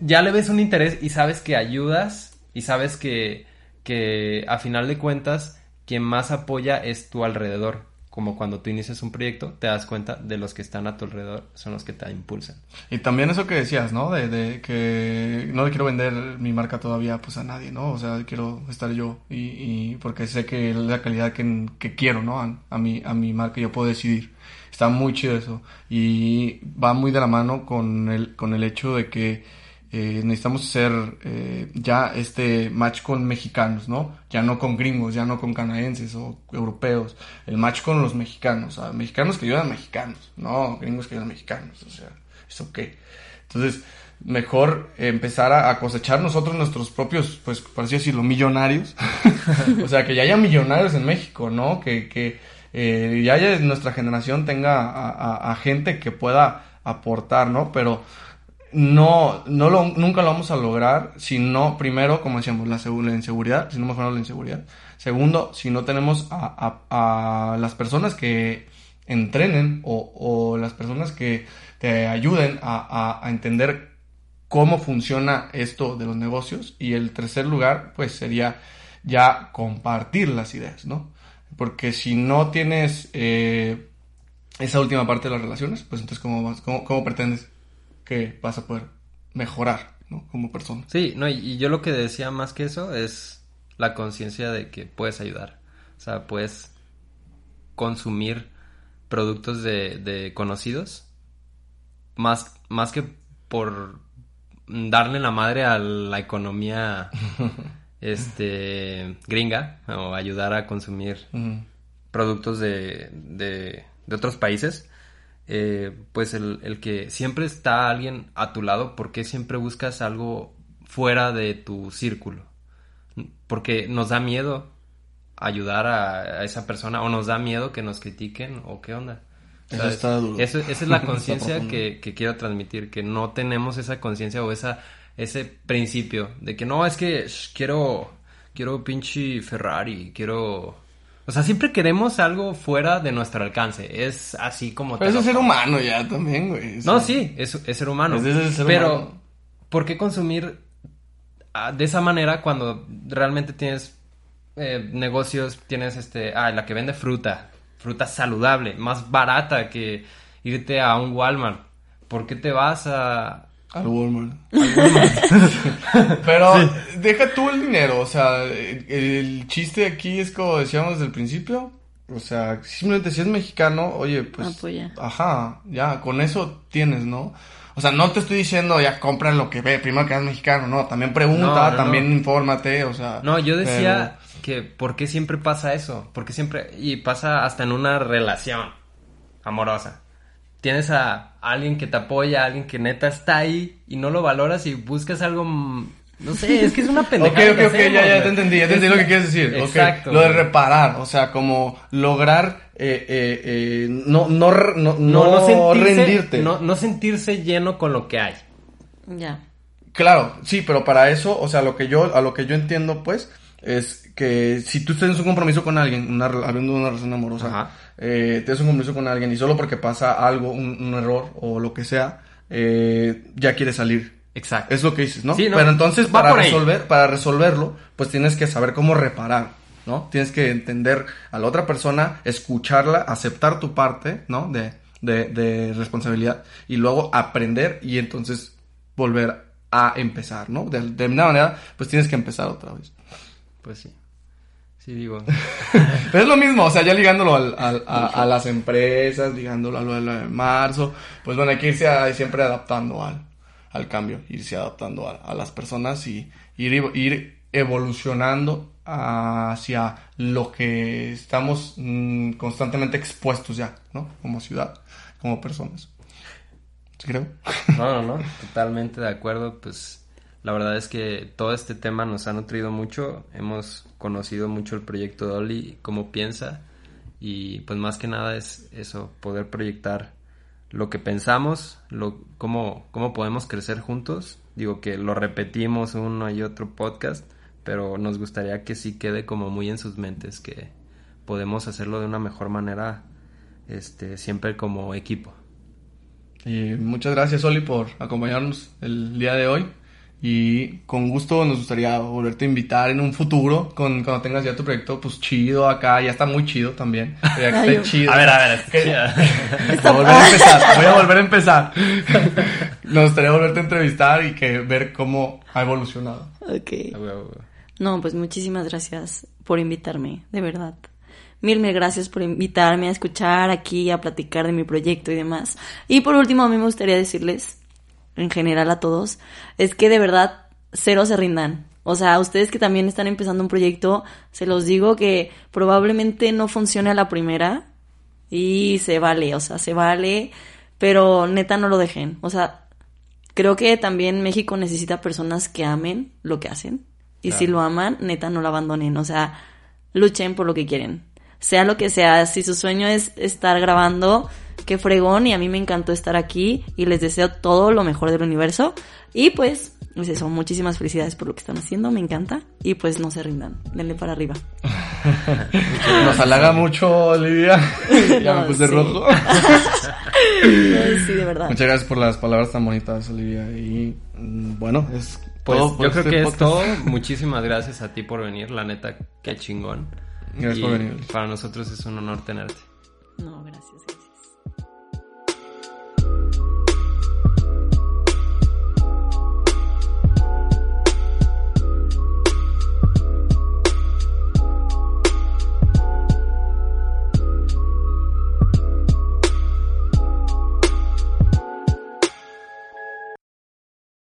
ya le ves un interés y sabes que ayudas y sabes que, que a final de cuentas quien más apoya es tu alrededor. Como cuando tú inicias un proyecto, te das cuenta de los que están a tu alrededor, son los que te impulsan. Y también eso que decías, ¿no? De, de que no le quiero vender mi marca todavía pues a nadie, ¿no? O sea, quiero estar yo y, y porque sé que es la calidad que, que quiero, ¿no? A, a, mi, a mi marca yo puedo decidir. Está muy chido eso. Y va muy de la mano con el, con el hecho de que eh, necesitamos hacer eh, ya este match con mexicanos, ¿no? Ya no con gringos, ya no con canadienses o europeos, el match con los mexicanos, o mexicanos que ayudan a mexicanos, no gringos que ayudan a mexicanos, o sea, es ok. Entonces, mejor empezar a, cosechar nosotros nuestros propios, pues, por así decirlo, millonarios, o sea, que ya haya millonarios en México, ¿no? Que, que eh, ya haya nuestra generación tenga a gente que pueda aportar, ¿no? Pero no, no lo, nunca lo vamos a lograr si no, primero, como decíamos, la, la inseguridad, si no mejoramos la inseguridad. Segundo, si no tenemos a, a, las personas que entrenen o, o, las personas que te ayuden a, a, entender cómo funciona esto de los negocios. Y el tercer lugar, pues sería ya compartir las ideas, ¿no? Porque si no tienes eh, esa última parte de las relaciones, pues entonces, ¿cómo, cómo, cómo pretendes que vas a poder mejorar ¿no? como persona. Sí, no, y, yo lo que decía más que eso es la conciencia de que puedes ayudar. O sea, puedes consumir productos de, de conocidos más, más que por darle la madre a la economía este gringa o ayudar a consumir productos de, de, de otros países eh, pues el, el, que siempre está alguien a tu lado, ¿por qué siempre buscas algo fuera de tu círculo? Porque nos da miedo ayudar a, esa persona o nos da miedo que nos critiquen o qué onda. Eso está duro. esa es la conciencia que, que, quiero transmitir, que no tenemos esa conciencia o esa, ese principio de que no, es que quiero, quiero pinche Ferrari, quiero o sea, siempre queremos algo fuera de nuestro alcance. Es así como... Pero es ser humano ya también, güey. No, sí, es, es ser humano. Es ser pero, humano. ¿por qué consumir ah, de esa manera cuando realmente tienes eh, negocios, tienes este... Ah, la que vende fruta. Fruta saludable, más barata que irte a un Walmart. ¿Por qué te vas a, al Walmart. Pero deja tú el dinero, o sea, el, chiste aquí es como decíamos desde el principio, o sea, simplemente si es mexicano, oye, pues, Apoya. ajá, ya, con eso tienes, ¿no? O sea, no te estoy diciendo ya compran lo que ve, primero que es mexicano, no, también pregunta, también infórmate, o sea. No, yo decía que por qué siempre pasa eso, porque siempre, y pasa hasta en una relación amorosa tienes a alguien que te apoya, a alguien que neta está ahí y no lo valoras y buscas algo mm, no sé, es que es una pendejada. ok, ok, ok, ya, ya te entendí, ya te entendí lo que quieres decir. Exacto. Lo de reparar, o sea, como lograr eh, eh, eh, no, no, no, no, sentirse, rendirte. No, no sentirse lleno con lo que hay. Ya. Claro, sí, pero para eso, o sea, lo que yo, a lo que yo entiendo, pues, es que si tú tienes un compromiso con alguien, una, habiendo una relación amorosa, eh, tienes un compromiso con alguien y solo porque pasa algo, un, error o lo que sea, eh, ya quieres salir. Exacto. Es lo que dices, ¿no? Pero entonces para resolver, para resolverlo, pues tienes que saber cómo reparar, ¿no? Tienes que entender a la otra persona, escucharla, aceptar tu parte, ¿no? De, de, de responsabilidad y luego aprender y entonces volver a empezar, ¿no? De, de manera, pues tienes que empezar otra vez. Pues sí. Sí, digo. Pero es lo mismo, o sea, ya ligándolo al, a, las empresas, ligándolo a lo de, marzo, pues bueno, hay que irse siempre adaptando al, al cambio, irse adaptando a, las personas y ir, ir evolucionando hacia lo que estamos mm, constantemente expuestos ya, ¿no? Como ciudad, como personas. ¿Sí creo? No, no, no, totalmente de acuerdo, pues la verdad es que todo este tema nos ha nutrido mucho, hemos conocido mucho el proyecto Dolly, cómo piensa y pues más que nada es eso, poder proyectar lo que pensamos, cómo, cómo podemos crecer juntos. Digo que lo repetimos uno y otro podcast, pero nos gustaría que sí quede como muy en sus mentes, que podemos hacerlo de una mejor manera, este, siempre como equipo. Y muchas gracias, Oli, por acompañarnos el día de hoy Y con gusto nos gustaría volverte a invitar en un futuro, con, cuando tengas ya tu proyecto, pues chido acá, ya está muy chido también. Ya que Ay, esté yo- chido. A ver, a ver, Que- escucha. Voy a volver a empezar, voy a volver a empezar. Nos gustaría volverte a entrevistar y que ver cómo ha evolucionado. Ok. No, pues muchísimas gracias por invitarme, de verdad. Mil, mil gracias por invitarme a escuchar aquí, a platicar de mi proyecto y demás. Y por último, a mí me gustaría decirles, en general a todos, es que de verdad, cero se rindan. O sea, ustedes que también están empezando un proyecto, se los digo que probablemente no funcione a la primera y se vale, o sea, se vale, pero neta no lo dejen. O sea, creo que también México necesita personas que amen lo que hacen. Y si lo aman, neta, no lo abandonen. O sea, luchen por lo que quieren. Sea lo que sea, si su sueño es estar grabando, qué fregón. Y a mí me encantó estar aquí. Y les deseo todo lo mejor del universo. Y pues, pues eso, muchísimas felicidades por lo que están haciendo. Me encanta. Y pues no se rindan. Denle para arriba. Nos halaga mucho, Olivia. ya me puse sí. rojo. Sí, de verdad. Muchas gracias por las palabras tan bonitas, Olivia. Y mm, bueno, es Pues todo yo creo este que es todo. Muchísimas gracias a ti por venir, la neta, qué chingón. Gracias Y por venir. Para nosotros es un honor tenerte. No, gracias.